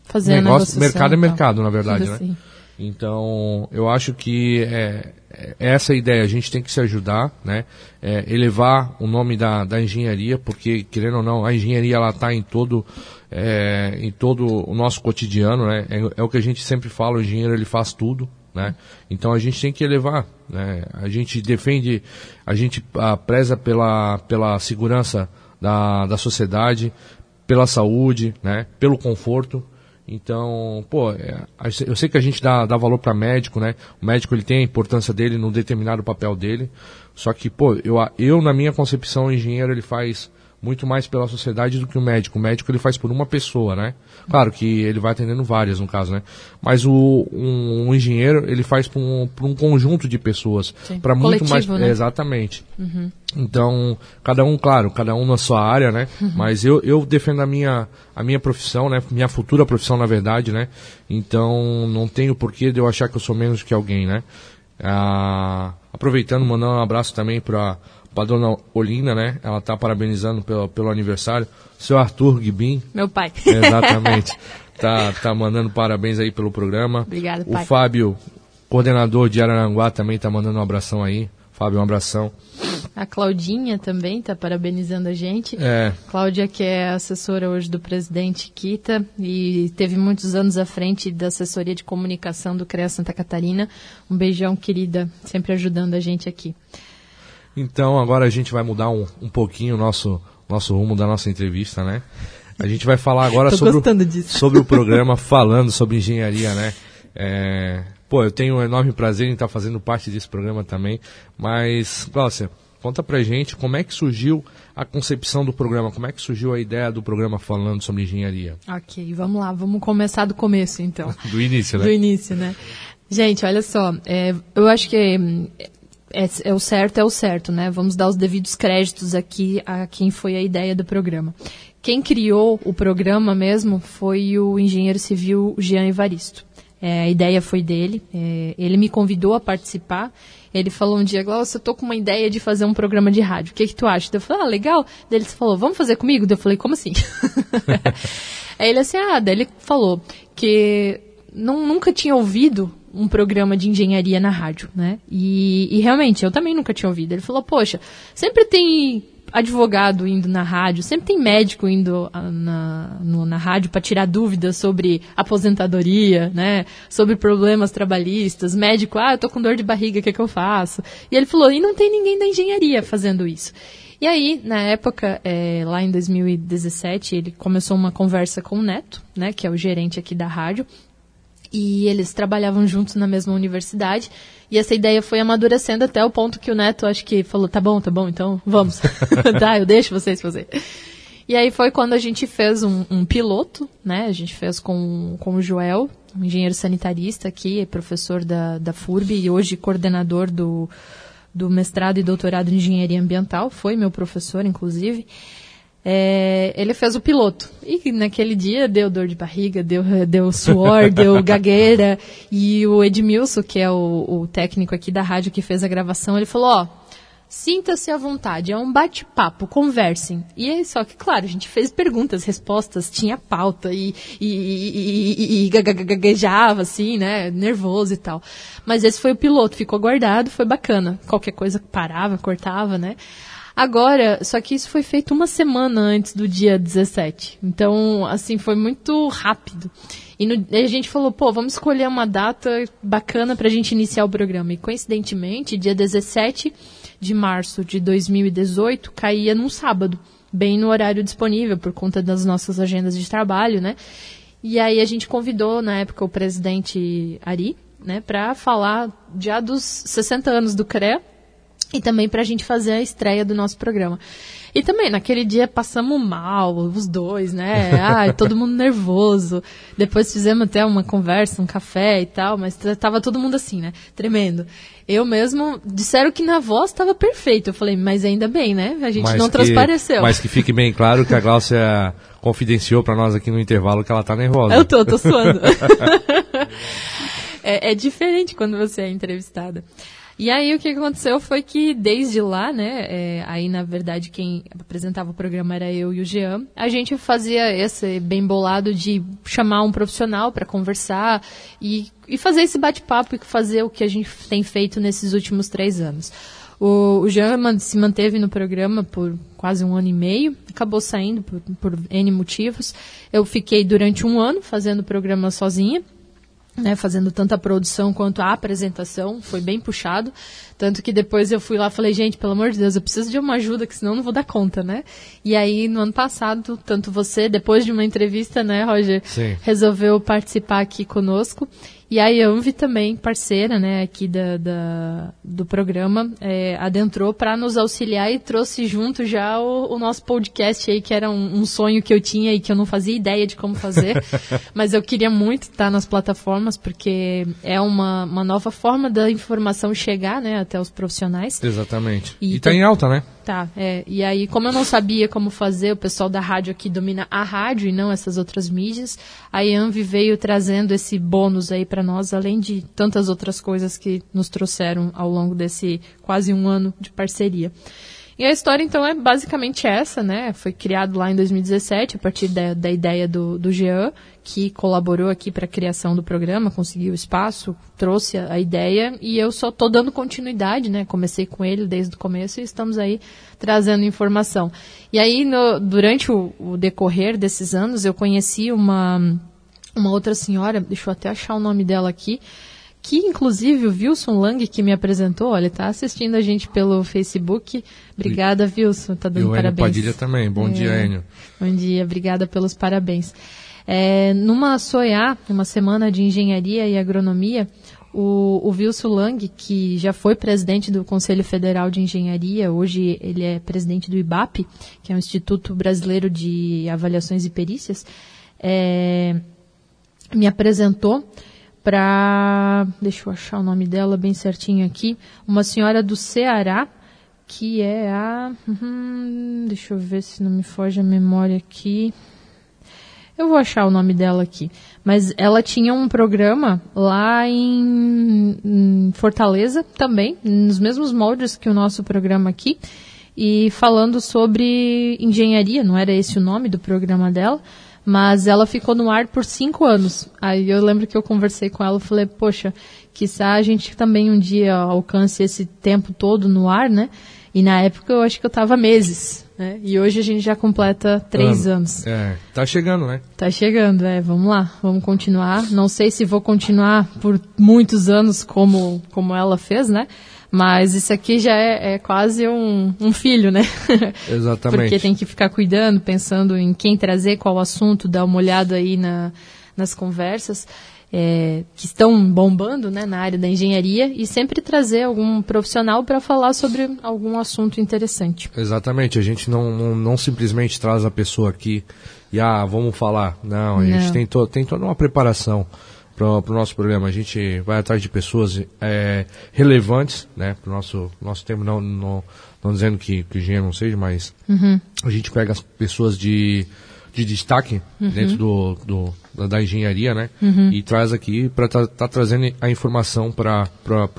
Speaker 2: Fazer negócio,
Speaker 1: mercado é mercado, na verdade, né? Assim. Então, eu acho que é, é, essa ideia, a gente tem que se ajudar, né? É, elevar o nome da, da engenharia, porque, querendo ou não, a engenharia ela está em todo, é, em todo o nosso cotidiano, né? É, é, o que a gente sempre fala, o engenheiro ele faz tudo, né? Então a gente tem que elevar, né? A gente defende, a gente a, preza pela, pela segurança da, da sociedade, pela saúde, né? Pelo conforto, então, pô, é, eu sei que a gente dá, dá valor para médico, né? O médico ele tem a importância dele no determinado papel dele. Só que, pô, eu, eu na minha concepção, o engenheiro ele faz muito mais pela sociedade do que o médico. O médico ele faz por uma pessoa, né? Claro que ele vai atendendo várias no caso, né? Mas o um, um engenheiro ele faz por um, por um conjunto de pessoas, para muito mais
Speaker 2: né?
Speaker 1: exatamente. Uhum. Então cada um, claro, cada um na sua área, né? Uhum. Mas eu, eu defendo a minha a minha profissão, né? Minha futura profissão na verdade, né? Então não tenho porquê de eu achar que eu sou menos que alguém, né? Ah, aproveitando, mandando um abraço também para para dona Olinda, né? Ela tá parabenizando pelo, pelo aniversário. Seu Arthur Guibin.
Speaker 2: Meu pai.
Speaker 1: Exatamente. tá, tá mandando parabéns aí pelo programa.
Speaker 2: Obrigado, pai.
Speaker 1: O Fábio, coordenador de Araranguá, também tá mandando um abração aí. Fábio, um abração.
Speaker 2: A Claudinha também está parabenizando a gente.
Speaker 1: É.
Speaker 2: Cláudia, que é assessora hoje do presidente Kita e teve muitos anos à frente da assessoria de comunicação do CREA Santa Catarina. Um beijão, querida, sempre ajudando a gente aqui.
Speaker 1: Então agora a gente vai mudar um, um pouquinho o nosso, nosso rumo da nossa entrevista, né? A gente vai falar agora sobre o, sobre o programa falando sobre engenharia, né? É, pô, eu tenho um enorme prazer em estar fazendo parte desse programa também. Mas, Cláudia, conta pra gente como é que surgiu a concepção do programa, como é que surgiu a ideia do programa falando sobre engenharia.
Speaker 2: Ok, vamos lá, vamos começar do começo então.
Speaker 1: do início, né?
Speaker 2: Do início, né? Gente, olha só, é, eu acho que é, é, o certo, é o certo, né? Vamos dar os devidos créditos aqui a quem foi a ideia do programa. Quem criou o programa mesmo foi o engenheiro civil Jean Evaristo. É, a ideia foi dele, é, ele me convidou a participar. Ele falou um dia, Glaucio, eu tô com uma ideia de fazer um programa de rádio. O que, que tu acha? Eu falei, ah, legal. Daí ele falou, vamos fazer comigo? Eu falei, como assim? Aí ele assim, ah, daí ele falou que não, nunca tinha ouvido um programa de engenharia na rádio, né? E, e, realmente, eu também nunca tinha ouvido. Ele falou, poxa, sempre tem advogado indo na rádio, sempre tem médico indo ah, na, no, na rádio para tirar dúvidas sobre aposentadoria, né? Sobre problemas trabalhistas. Médico, ah, eu tô com dor de barriga, o que, é que eu faço? E ele falou, e não tem ninguém da engenharia fazendo isso. E aí, na época, é, lá em 2017, ele começou uma conversa com o Neto, né, que é o gerente aqui da rádio, e eles trabalhavam juntos na mesma universidade. E essa ideia foi amadurecendo até o ponto que o Neto acho que falou: tá bom, tá bom, então vamos. tá, eu deixo vocês fazer. E aí foi quando a gente fez um, um, piloto, né? A gente fez com, com o Joel, um engenheiro sanitarista aqui, professor da, da FURB e hoje coordenador do, do mestrado e doutorado em engenharia ambiental. Foi meu professor, inclusive é, ele fez o piloto. E naquele dia deu dor de barriga, deu, deu suor, deu gagueira. E o Edmilson, que é o, o, técnico aqui da rádio que fez a gravação, ele falou, ó, sinta-se à vontade, é um bate-papo, conversem. E aí, só que, claro, a gente fez perguntas, respostas, tinha pauta e, e, e, e, gaguejava, assim, né, nervoso e tal. Mas esse foi o piloto, ficou guardado, foi bacana. Qualquer coisa parava, cortava, né. Agora, só que isso foi feito uma semana antes do dia 17. Então, assim, foi muito rápido. E no, a gente falou, pô, vamos escolher uma data bacana para a gente iniciar o programa. E coincidentemente, dia 17 de março de 2018 caía num sábado, bem no horário disponível, por conta das nossas agendas de trabalho, né? E aí a gente convidou, na época, o presidente Ari, né, para falar já dos 60 anos do CREA e também para a gente fazer a estreia do nosso programa. E também, naquele dia passamos mal, os dois, né? Ai, todo mundo nervoso. Depois fizemos até uma conversa, um café e tal, mas tava todo mundo assim, né? Tremendo. Eu mesmo, disseram que na voz estava perfeito. Eu falei, mas ainda bem, né? A gente mas não que, transpareceu.
Speaker 1: Mas que fique bem claro que a Gláucia confidenciou para nós aqui no intervalo que ela tá nervosa.
Speaker 2: Eu tô, tô suando. é, é diferente quando você é entrevistada. E aí o que aconteceu foi que desde lá, né, é, aí na verdade quem apresentava o programa era eu e o Jean, a gente fazia esse bem bolado de chamar um profissional para conversar e, e fazer esse bate-papo e fazer o que a gente tem feito nesses últimos três anos. O, o Jean se manteve no programa por quase um ano e meio, acabou saindo por, por N motivos. Eu fiquei durante um ano fazendo o programa sozinha né, fazendo tanto a produção quanto a apresentação, foi bem puxado. Tanto que depois eu fui lá e falei, gente, pelo amor de Deus, eu preciso de uma ajuda, que senão eu não vou dar conta, né? E aí, no ano passado, tanto você, depois de uma entrevista, né, Roger,
Speaker 1: Sim.
Speaker 2: resolveu participar aqui conosco. E a Yanvi também, parceira né, aqui da, da do programa, é, adentrou para nos auxiliar e trouxe junto já o, o nosso podcast aí, que era um, um, sonho que eu tinha e que eu não fazia ideia de como fazer. mas eu queria muito estar nas plataformas, porque é uma, uma nova forma da informação chegar né, até os profissionais.
Speaker 1: Exatamente. E, está em alta, né?
Speaker 2: Tá, é. E aí, como eu não sabia como fazer, o pessoal da rádio aqui domina a rádio e não essas outras mídias, a Yanvi veio trazendo esse bônus aí para nós, além de tantas outras coisas que nos trouxeram ao longo desse quase um ano de parceria. E a história, então, é basicamente essa, né? Foi criado lá em 2017, a partir da, da ideia do, do Jean, que colaborou aqui para a criação do programa, conseguiu espaço, trouxe a, ideia, e eu só estou dando continuidade, né? Comecei com ele desde o começo e estamos aí trazendo informação. E aí, no, durante o, o decorrer desses anos, eu conheci uma, uma outra senhora, deixa eu até achar o nome dela aqui, que inclusive o Wilson Lang que me apresentou, olha, está assistindo a gente pelo Facebook. Obrigada, Wilson, tá dando e o parabéns.
Speaker 1: Padilha também. Bom é, dia, Enio.
Speaker 2: Bom dia, obrigada pelos parabéns. É, numa SOIA, uma semana de engenharia e agronomia, o, o Wilson Lang, que já foi presidente do Conselho Federal de Engenharia, hoje ele é presidente do IBAP, que é o Instituto Brasileiro de Avaliações e Perícias, é, me apresentou para, deixa eu achar o nome dela bem certinho aqui, uma senhora do Ceará, que é a, hum, deixa eu ver se não me foge a memória aqui. Eu vou achar o nome dela aqui. Mas ela tinha um programa lá em, Fortaleza também, nos mesmos moldes que o nosso programa aqui, e falando sobre engenharia, não era esse o nome do programa dela, mas ela ficou no ar por cinco anos. Aí eu lembro que eu conversei com ela falei, poxa, quizá a gente também um dia alcance esse tempo todo no ar, né? E na época eu acho que eu estava meses, né? E hoje a gente já completa três Ano. anos.
Speaker 1: É, tá chegando, né?
Speaker 2: Tá chegando, é. Vamos lá, vamos continuar. Não sei se vou continuar por muitos anos como, como ela fez, né? Mas isso aqui já é, é quase um, um, filho, né?
Speaker 1: Exatamente.
Speaker 2: Porque tem que ficar cuidando, pensando em quem trazer, qual assunto, dar uma olhada aí na, nas conversas é, que estão bombando né, na área da engenharia e sempre trazer algum profissional para falar sobre algum assunto interessante.
Speaker 1: Exatamente. A gente não, não, não simplesmente traz a pessoa aqui e, ah, vamos falar. Não, a não. gente tem, to, tem toda uma preparação para o pro nosso programa. A gente vai atrás de pessoas é, relevantes, né, para o nosso, nosso tempo, não, não, não dizendo que, que o engenheiro não seja, mas
Speaker 2: uhum.
Speaker 1: a gente pega as pessoas de, de destaque uhum. dentro do, do, da, da engenharia, né,
Speaker 2: uhum.
Speaker 1: e traz aqui para estar tá, tá trazendo a informação para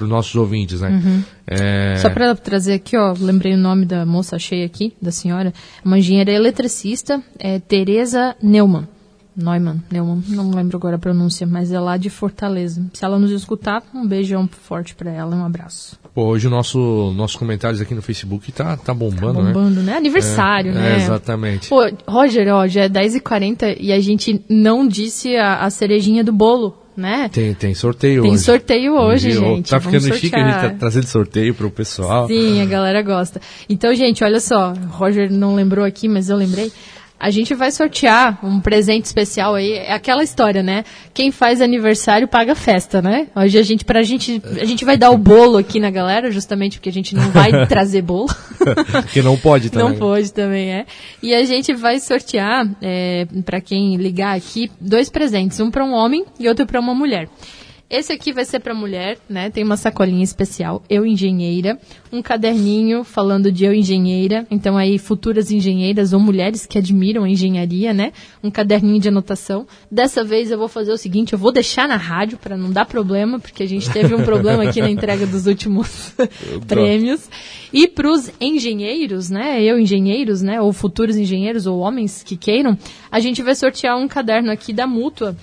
Speaker 1: os nossos ouvintes, né.
Speaker 2: Uhum. É... Só para trazer aqui, ó, lembrei o nome da moça, achei aqui, da senhora, uma engenheira eletricista, é Tereza Neumann. Neumann, Neumann, não lembro agora a pronúncia, mas é lá de Fortaleza. Se ela nos escutar, um beijão forte para ela, um abraço.
Speaker 1: Pô, hoje o nosso nossos comentários aqui no Facebook tá, tá bombando,
Speaker 2: tá bombando, né? né? Aniversário,
Speaker 1: é,
Speaker 2: né?
Speaker 1: É, exatamente.
Speaker 2: Pô, Roger, ó, já é 10h40 e a gente não disse a, a cerejinha do bolo. Né?
Speaker 1: Tem, tem sorteio
Speaker 2: tem
Speaker 1: hoje.
Speaker 2: Tem sorteio hoje, gente.
Speaker 1: Tá ficando chique a gente tá trazendo sorteio pro pessoal.
Speaker 2: Sim, a galera gosta. Então, gente, olha só, Roger não lembrou aqui, mas eu lembrei. A gente vai sortear um presente especial aí. É aquela história, né? Quem faz aniversário paga festa, né? Hoje a gente, pra gente, a gente vai dar o bolo aqui na galera, justamente porque a gente não vai trazer bolo.
Speaker 1: que não pode também.
Speaker 2: Não pode também, é. E a gente vai sortear, é, para quem ligar aqui, dois presentes. Um para um homem e outro para uma mulher. Esse aqui vai ser para mulher, né? Tem uma sacolinha especial, eu engenheira, um caderninho falando de eu engenheira, então aí futuras engenheiras ou mulheres que admiram a engenharia, né? Um caderninho de anotação. Dessa vez eu vou fazer o seguinte, eu vou deixar na rádio para não dar problema, porque a gente teve um problema aqui na entrega dos últimos prêmios. E para os engenheiros, né? Eu engenheiros, né? Ou futuros engenheiros ou homens que queiram, a gente vai sortear um caderno aqui da Mútua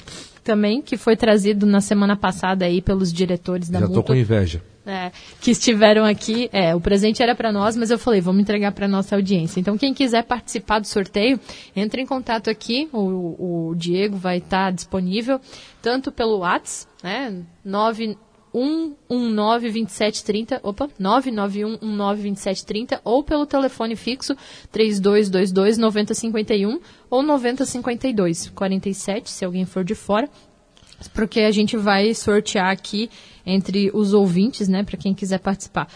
Speaker 2: também, que foi trazido na semana passada aí pelos diretores da
Speaker 1: Já
Speaker 2: Mútua.
Speaker 1: tô com inveja.
Speaker 2: É, que estiveram aqui. É, o presente era para nós, mas eu falei, vamos entregar para nossa audiência. Então, quem quiser participar do sorteio, entre em contato aqui. O, o Diego vai estar tá disponível tanto pelo WhatsApp, né? 9 1192730, opa, 991192730 ou pelo telefone fixo 3222 9051 ou 9052 47, se alguém for de fora, porque a gente vai sortear aqui entre os ouvintes, né, para quem quiser participar.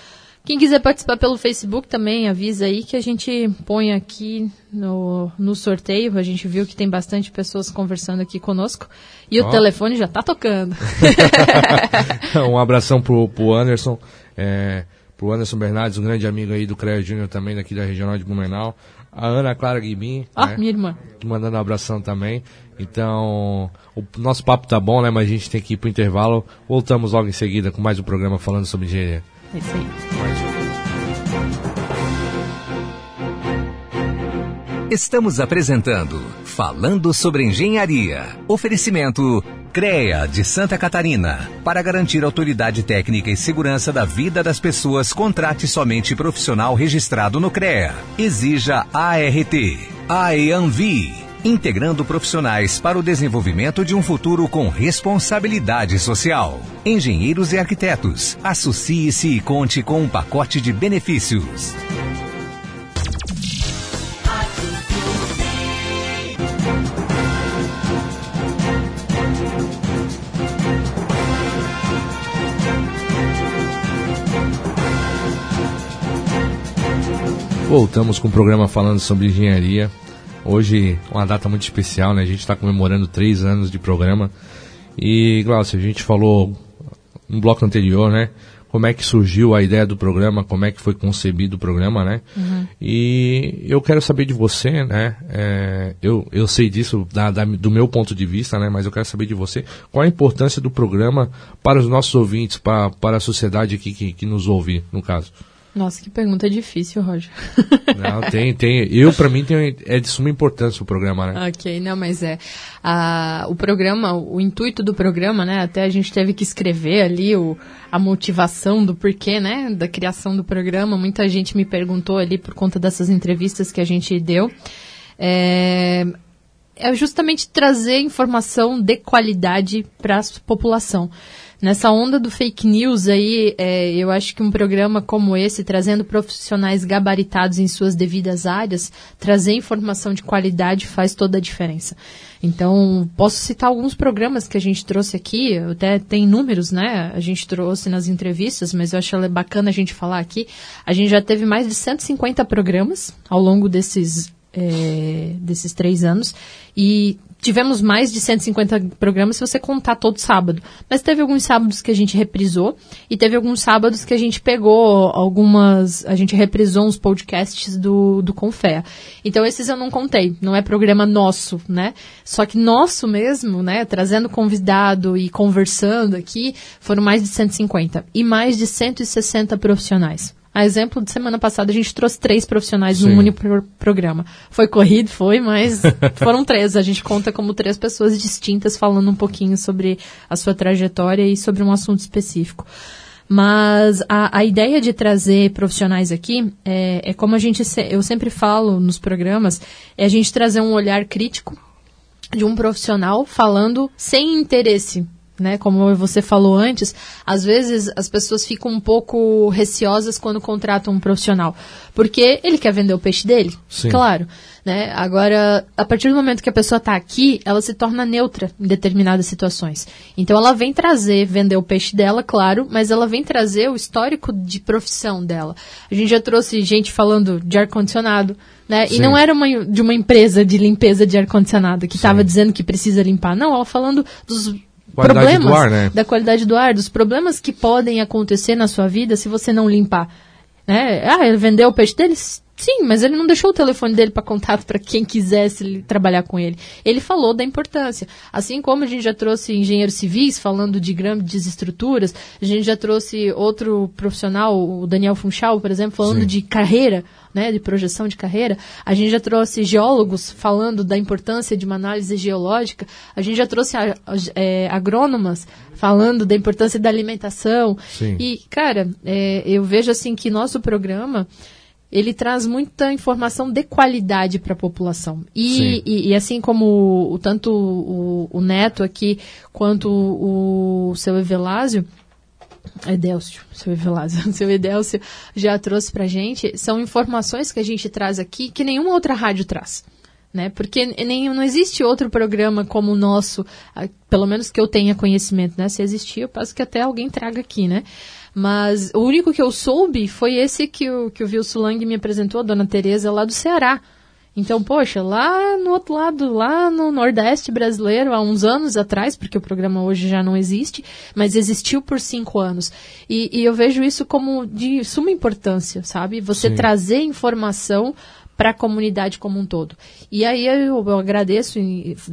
Speaker 2: Quem quiser participar pelo Facebook também, avisa aí que a gente põe aqui no, no sorteio. A gente viu que tem bastante pessoas conversando aqui conosco. E oh. o telefone já está tocando.
Speaker 1: um abração pro, pro Anderson, é, pro Anderson Bernardes, um grande amigo aí do CREA Júnior também, daqui da Regional de Blumenau. A Ana Clara Guimim.
Speaker 2: Ah, né, minha irmã.
Speaker 1: Mandando um abração também. Então, o nosso papo tá bom, né? Mas a gente tem que ir pro intervalo. Voltamos logo em seguida com mais um programa falando sobre engenharia.
Speaker 2: É isso aí.
Speaker 3: Estamos apresentando Falando sobre Engenharia. Oferecimento CREA de Santa Catarina. Para garantir autoridade técnica e segurança da vida das pessoas, contrate somente profissional registrado no CREA. Exija ART. AEANVI integrando profissionais para o desenvolvimento de um futuro com responsabilidade social. Engenheiros e arquitetos, associe-se e conte com um pacote de benefícios.
Speaker 1: Voltamos com o programa falando sobre engenharia. Hoje uma data muito especial, né? A gente está comemorando três anos de programa. E, Glaucio, a gente falou no bloco anterior, né? Como é que surgiu a ideia do programa, como é que foi concebido o programa, né? Uhum. E eu quero saber de você, né? É, eu, eu sei disso da, da, do meu ponto de vista, né? Mas eu quero saber de você qual a importância do programa para os nossos ouvintes, para, para a sociedade aqui que, que nos ouve, no caso.
Speaker 2: Nossa, que pergunta difícil, Roger.
Speaker 1: Não, tem, tem. Eu, para mim, tem, é de suma importância o programa, né?
Speaker 2: Ok, não, mas é. A, o programa, o intuito do programa, né? Até a gente teve que escrever ali o, a motivação do porquê, né? Da criação do programa. Muita gente me perguntou ali por conta dessas entrevistas que a gente deu. É, é justamente trazer informação de qualidade para a população. Nessa onda do fake news aí, é, eu acho que um programa como esse, trazendo profissionais gabaritados em suas devidas áreas, trazer informação de qualidade faz toda a diferença. Então, posso citar alguns programas que a gente trouxe aqui, até tem números, né? A gente trouxe nas entrevistas, mas eu acho bacana a gente falar aqui. A gente já teve mais de 150 programas ao longo desses, é, desses três anos. E tivemos mais de 150 programas se você contar todo sábado. Mas teve alguns sábados que a gente reprisou e teve alguns sábados que a gente pegou algumas. A gente reprisou uns podcasts do, do Confea. Então esses eu não contei. Não é programa nosso, né? Só que nosso mesmo, né? Trazendo convidado e conversando aqui, foram mais de 150. E mais de 160 profissionais. A exemplo de semana passada, a gente trouxe três profissionais Sim. num único pro programa. Foi corrido, foi, mas foram três. A gente conta como três pessoas distintas falando um pouquinho sobre a sua trajetória e sobre um assunto específico. Mas a, a ideia de trazer profissionais aqui é, é como a gente, eu sempre falo nos programas, é a gente trazer um olhar crítico de um profissional falando sem interesse né? Como você falou antes, às vezes as pessoas ficam um pouco receosas quando contratam um profissional, porque ele quer vender o peixe dele,
Speaker 1: Sim.
Speaker 2: claro. Né? Agora, a partir do momento que a pessoa está aqui, ela se torna neutra em determinadas situações. Então, ela vem trazer, vender o peixe dela, claro, mas ela vem trazer o histórico de profissão dela. A gente já trouxe gente falando de ar-condicionado, né? E não era uma, de uma empresa de limpeza de ar-condicionado que estava dizendo que precisa limpar. Não, ela falando dos problemas
Speaker 1: ar, né?
Speaker 2: da qualidade do ar, dos problemas que podem acontecer na sua vida se você não limpar. Né? Ah, ele vendeu o peixe dele? Sim, mas ele não deixou o telefone dele para contato para quem quisesse trabalhar com ele. Ele falou da importância. Assim como a gente já trouxe engenheiros civis falando de grandes estruturas, a gente já trouxe outro profissional, o Daniel Funchal, por exemplo, falando
Speaker 1: Sim.
Speaker 2: de carreira, né, de projeção de carreira. A gente já trouxe geólogos falando da importância de uma análise geológica. A gente já trouxe a- a- é, agrônomas falando da importância da alimentação.
Speaker 1: Sim.
Speaker 2: E, cara, é, eu vejo assim que nosso programa ele traz muita informação de qualidade para a população. E, e, e assim como o, tanto o, o Neto aqui quanto o, o seu Evelásio, Edélcio, seu Evelásio, seu Edélcio já trouxe pra gente, são informações que a gente traz aqui que nenhuma outra rádio traz. Né? Porque nem, não existe outro programa como o nosso, pelo menos que eu tenha conhecimento, né? Se existir, eu peço que até alguém traga aqui, né? Mas o único que eu soube foi esse que o, que o Wilson Lang me apresentou, a dona Tereza, lá do Ceará. Então, poxa, lá no outro lado, lá no Nordeste brasileiro, há uns anos atrás, porque o programa hoje já não existe, mas existiu por cinco anos. E, e eu vejo isso como de suma importância, sabe? Você
Speaker 1: Sim.
Speaker 2: trazer informação para a comunidade como um todo. E aí eu, eu agradeço,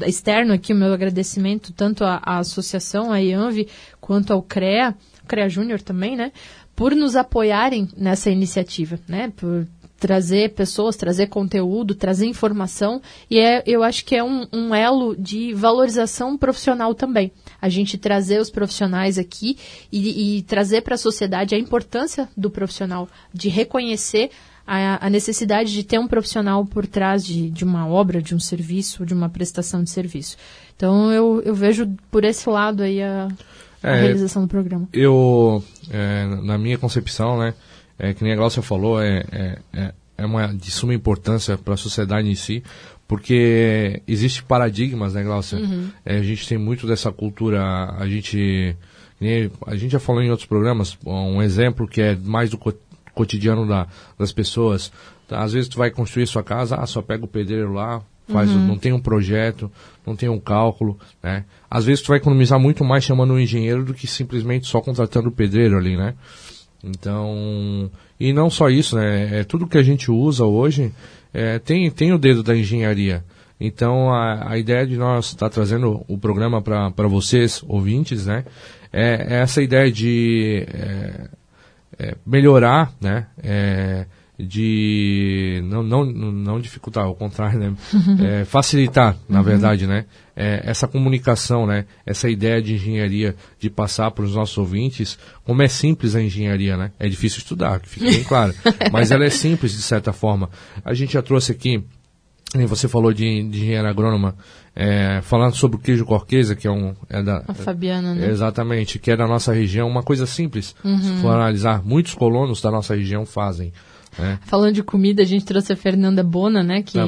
Speaker 2: externo aqui, o meu agradecimento tanto à, à associação, à IANV, quanto ao CREA, CREA Júnior também, né? Por nos apoiarem nessa iniciativa, né? Por trazer pessoas, trazer conteúdo, trazer informação e é, eu acho que é um, um elo de valorização profissional também. A gente trazer os profissionais aqui e, e trazer para a sociedade a importância do profissional, de reconhecer a, a necessidade de ter um profissional por trás de, de uma obra, de um serviço, de uma prestação de serviço. Então eu, eu vejo por esse lado aí a, a
Speaker 1: É,
Speaker 2: realização do programa.
Speaker 1: eu, é, na minha concepção, né, é, que nem a Glaucia falou, é, é, é- é uma de suma importância para a sociedade em si, porque existe paradigmas, né, Glaucia? É, a gente tem muito dessa cultura, a gente, a gente já falou em outros programas, um exemplo que é mais do co- cotidiano da, das pessoas. Às vezes tu vai construir sua casa, ah, só pega o pedreiro lá, faz, o- não tem um projeto, não tem um cálculo, né? Às vezes tu vai economizar muito mais chamando um engenheiro do que simplesmente só contratando o pedreiro ali, né? Então, e não só isso, né? É, tudo que a gente usa hoje é, tem, tem o dedo da engenharia. Então, a, a ideia de nós estar trazendo o programa para vocês, ouvintes, né? É, é essa ideia de é, é, melhorar, né? De não, não, não dificultar, ao contrário, né? É, facilitar, na verdade, né? É, essa comunicação, né? Essa ideia de engenharia, de passar para os nossos ouvintes, como é simples a engenharia, né? É difícil estudar, que fique bem claro, mas ela é simples de certa forma. A gente já trouxe aqui nem você falou de, de engenheiro agrônoma, é, falando sobre o queijo corquesa, que é um. É da,
Speaker 2: A Fabiana, né?
Speaker 1: Exatamente, que é da nossa região, uma coisa simples. Se for analisar, muitos colonos da nossa região fazem. Né?
Speaker 2: Falando de comida, a gente trouxe a Fernanda Bona, né? Que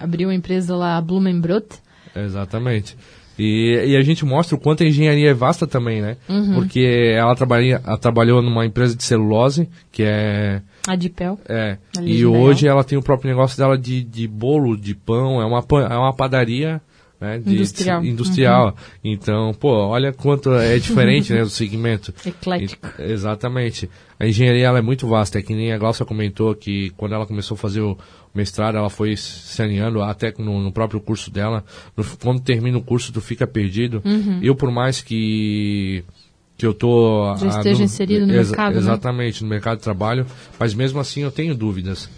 Speaker 2: abriu a empresa lá, a Blumenbrot.
Speaker 1: Exatamente. E, e a gente mostra o quanto a engenharia é vasta também, né? Porque ela, trabalha, ela trabalhou numa empresa de celulose, que é.
Speaker 2: A Dipel.
Speaker 1: é
Speaker 2: Ali
Speaker 1: e hoje ela tem o próprio negócio dela de, de bolo, de pão, é uma, é uma padaria. Né, de-
Speaker 2: Industrial.
Speaker 1: de- industrial. Então, pô, olha quanto é diferente né, do segmento.
Speaker 2: Eclético.
Speaker 1: E- exatamente. A engenharia ela é muito vasta, é que nem a Glaucia comentou que quando ela começou a fazer o mestrado, ela foi se alinhando até no, no próprio curso dela. No- quando termina o curso, tu fica perdido. Eu, por mais que que eu tô
Speaker 2: Já esteja inserido no mercado, né?
Speaker 1: exatamente no mercado de trabalho, mas mesmo assim eu tenho dúvidas.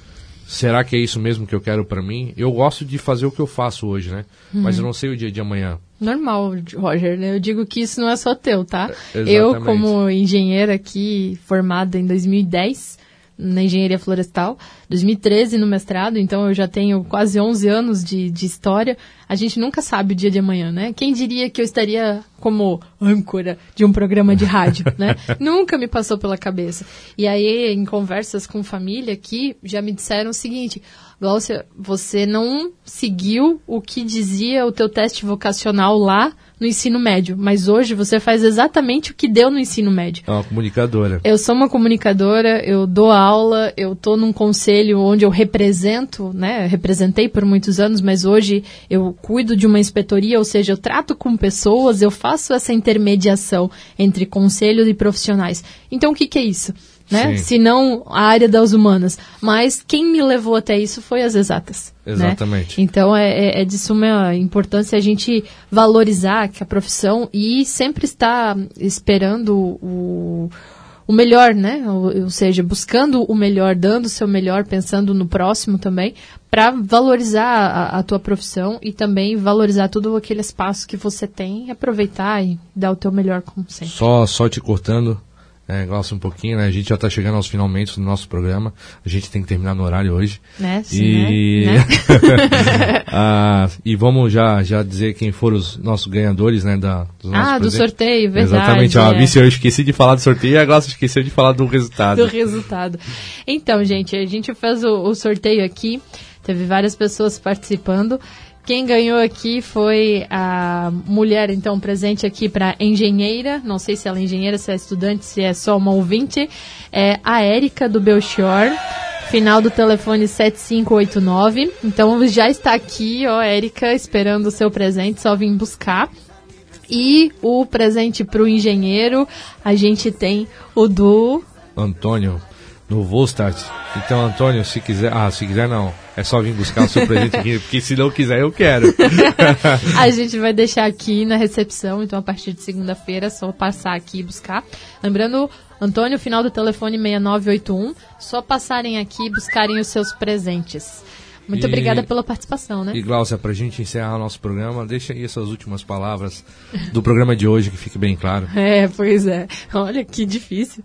Speaker 1: Será que é isso mesmo que eu quero para mim? Eu gosto de fazer o que eu faço hoje, né?
Speaker 2: Uhum.
Speaker 1: Mas eu não sei o dia de amanhã.
Speaker 2: Normal, Roger, né? Eu digo que isso não é só teu, tá?
Speaker 1: É,
Speaker 2: Eu, como engenheira aqui, formada em 2010, na engenharia florestal, 2013 no mestrado, então eu já tenho quase 11 anos de, de história. A gente nunca sabe o dia de amanhã, né? Quem diria que eu estaria como âncora de um programa de rádio, né? nunca me passou pela cabeça. E aí, em conversas com família aqui, já me disseram o seguinte: Glaucia, você não seguiu o que dizia o teu teste vocacional lá no ensino médio, mas hoje você faz exatamente o que deu no ensino médio.
Speaker 1: É uma comunicadora.
Speaker 2: Eu sou uma comunicadora, eu dou aula, eu estou num conselho onde eu represento, né? Representei por muitos anos, mas hoje eu cuido de uma inspetoria, ou seja, eu trato com pessoas, eu faço essa intermediação entre conselhos e profissionais. Então o que, que é isso? Né? Sim. Se não a área das humanas. Mas quem me levou até isso foi as exatas.
Speaker 1: Né? Exatamente.
Speaker 2: Né? Então é, é, é, de suma importância a gente valorizar a profissão e sempre estar esperando o, o melhor, né? Ou, ou seja, buscando o melhor, dando o seu melhor, pensando no próximo também, para valorizar a, a, tua profissão e também valorizar todo aquele espaço que você tem, aproveitar e dar o teu melhor como sempre.
Speaker 1: Só, só te cortando, é, gosta um pouquinho, né? A gente já está chegando aos finalmente do nosso programa. A gente tem que terminar no horário hoje.
Speaker 2: Né? Sim,
Speaker 1: e...
Speaker 2: Né?
Speaker 1: ah, e vamos já, já dizer quem foram os nossos ganhadores, né? Da,
Speaker 2: ah, do sorteio, verdade.
Speaker 1: Exatamente. É. Ó, Vice, eu esqueci de falar do sorteio e agora esqueceu de falar do resultado.
Speaker 2: Do resultado. Então, gente, a gente fez o, o sorteio aqui. Teve várias pessoas participando. Quem ganhou aqui foi a mulher, então, presente aqui para engenheira. Não sei se ela é engenheira, se é estudante, se é só uma ouvinte. É a Érica do Belchior. Final do telefone 7589. Então já está aqui, ó, Érica, esperando o seu presente, só vim buscar. E o presente para o engenheiro, a gente tem o do.
Speaker 1: Antônio, no Volstart. Então, Antônio, se quiser. Ah, se quiser não. É só vir buscar o seu presente aqui, porque se não quiser, eu quero.
Speaker 2: a gente vai deixar aqui na recepção, então a partir de segunda-feira é só passar aqui e buscar. Lembrando, Antônio, final do telefone 6981, só passarem aqui e buscarem os seus presentes. Muito e, obrigada pela participação, né?
Speaker 1: E Glaucia, para a gente encerrar o nosso programa, deixa aí essas últimas palavras do programa de hoje, que fique bem claro.
Speaker 2: É, pois é. Olha que difícil.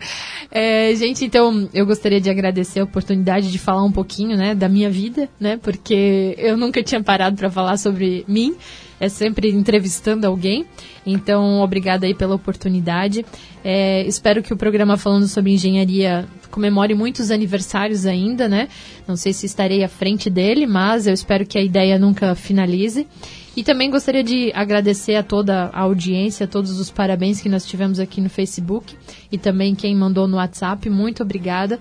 Speaker 2: É, gente, então, eu gostaria de agradecer a oportunidade de falar um pouquinho, né, da minha vida, né, porque eu nunca tinha parado para falar sobre mim é sempre entrevistando alguém. Então, obrigada aí pela oportunidade. É, espero que o programa falando sobre engenharia comemore muitos aniversários ainda, né? Não sei se estarei à frente dele, mas eu espero que a ideia nunca finalize. E também gostaria de agradecer a toda a audiência, todos os parabéns que nós tivemos aqui no Facebook e também quem mandou no WhatsApp. Muito obrigada.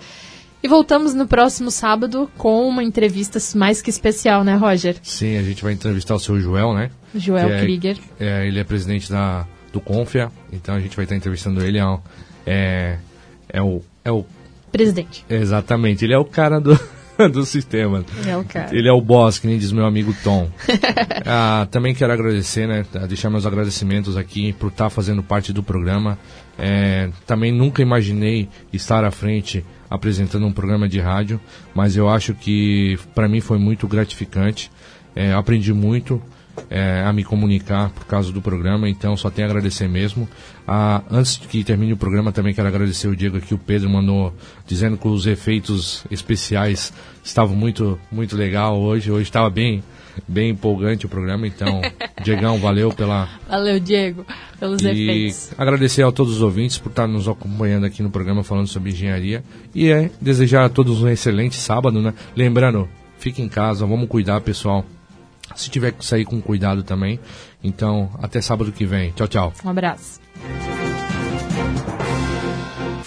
Speaker 2: E voltamos no próximo sábado com uma entrevista mais que especial, né, Roger?
Speaker 1: Sim, a gente vai entrevistar o seu Joel, né?
Speaker 2: Joel é, Krieger.
Speaker 1: É, ele é presidente da, do Confia, então a gente vai estar entrevistando ele. É, é, é o, é o.
Speaker 2: Presidente.
Speaker 1: Exatamente, ele é o cara do. do sistema.
Speaker 2: É o cara.
Speaker 1: Ele é o boss, que nem diz meu amigo Tom. ah, também quero agradecer, né? Deixar meus agradecimentos aqui por estar fazendo parte do programa. É, também nunca imaginei estar à frente apresentando um programa de rádio, mas eu acho que para mim foi muito gratificante. É, aprendi muito é, a me comunicar por causa do programa, então só tenho a agradecer mesmo. Ah, antes que termine o programa, também quero agradecer o Diego aqui, o Pedro mandou dizendo que os efeitos especiais estavam muito, muito legal hoje. Hoje estava bem, bem empolgante o programa, então, Diegão, valeu pela.
Speaker 2: Valeu, Diego, pelos
Speaker 1: e
Speaker 2: efeitos.
Speaker 1: Agradecer a todos os ouvintes por estar nos acompanhando aqui no programa falando sobre engenharia. E é desejar a todos um excelente sábado, né? Lembrando, fique em casa, vamos cuidar, pessoal. Se tiver que sair com cuidado também. Então, até sábado que vem. Tchau, tchau.
Speaker 2: Um abraço.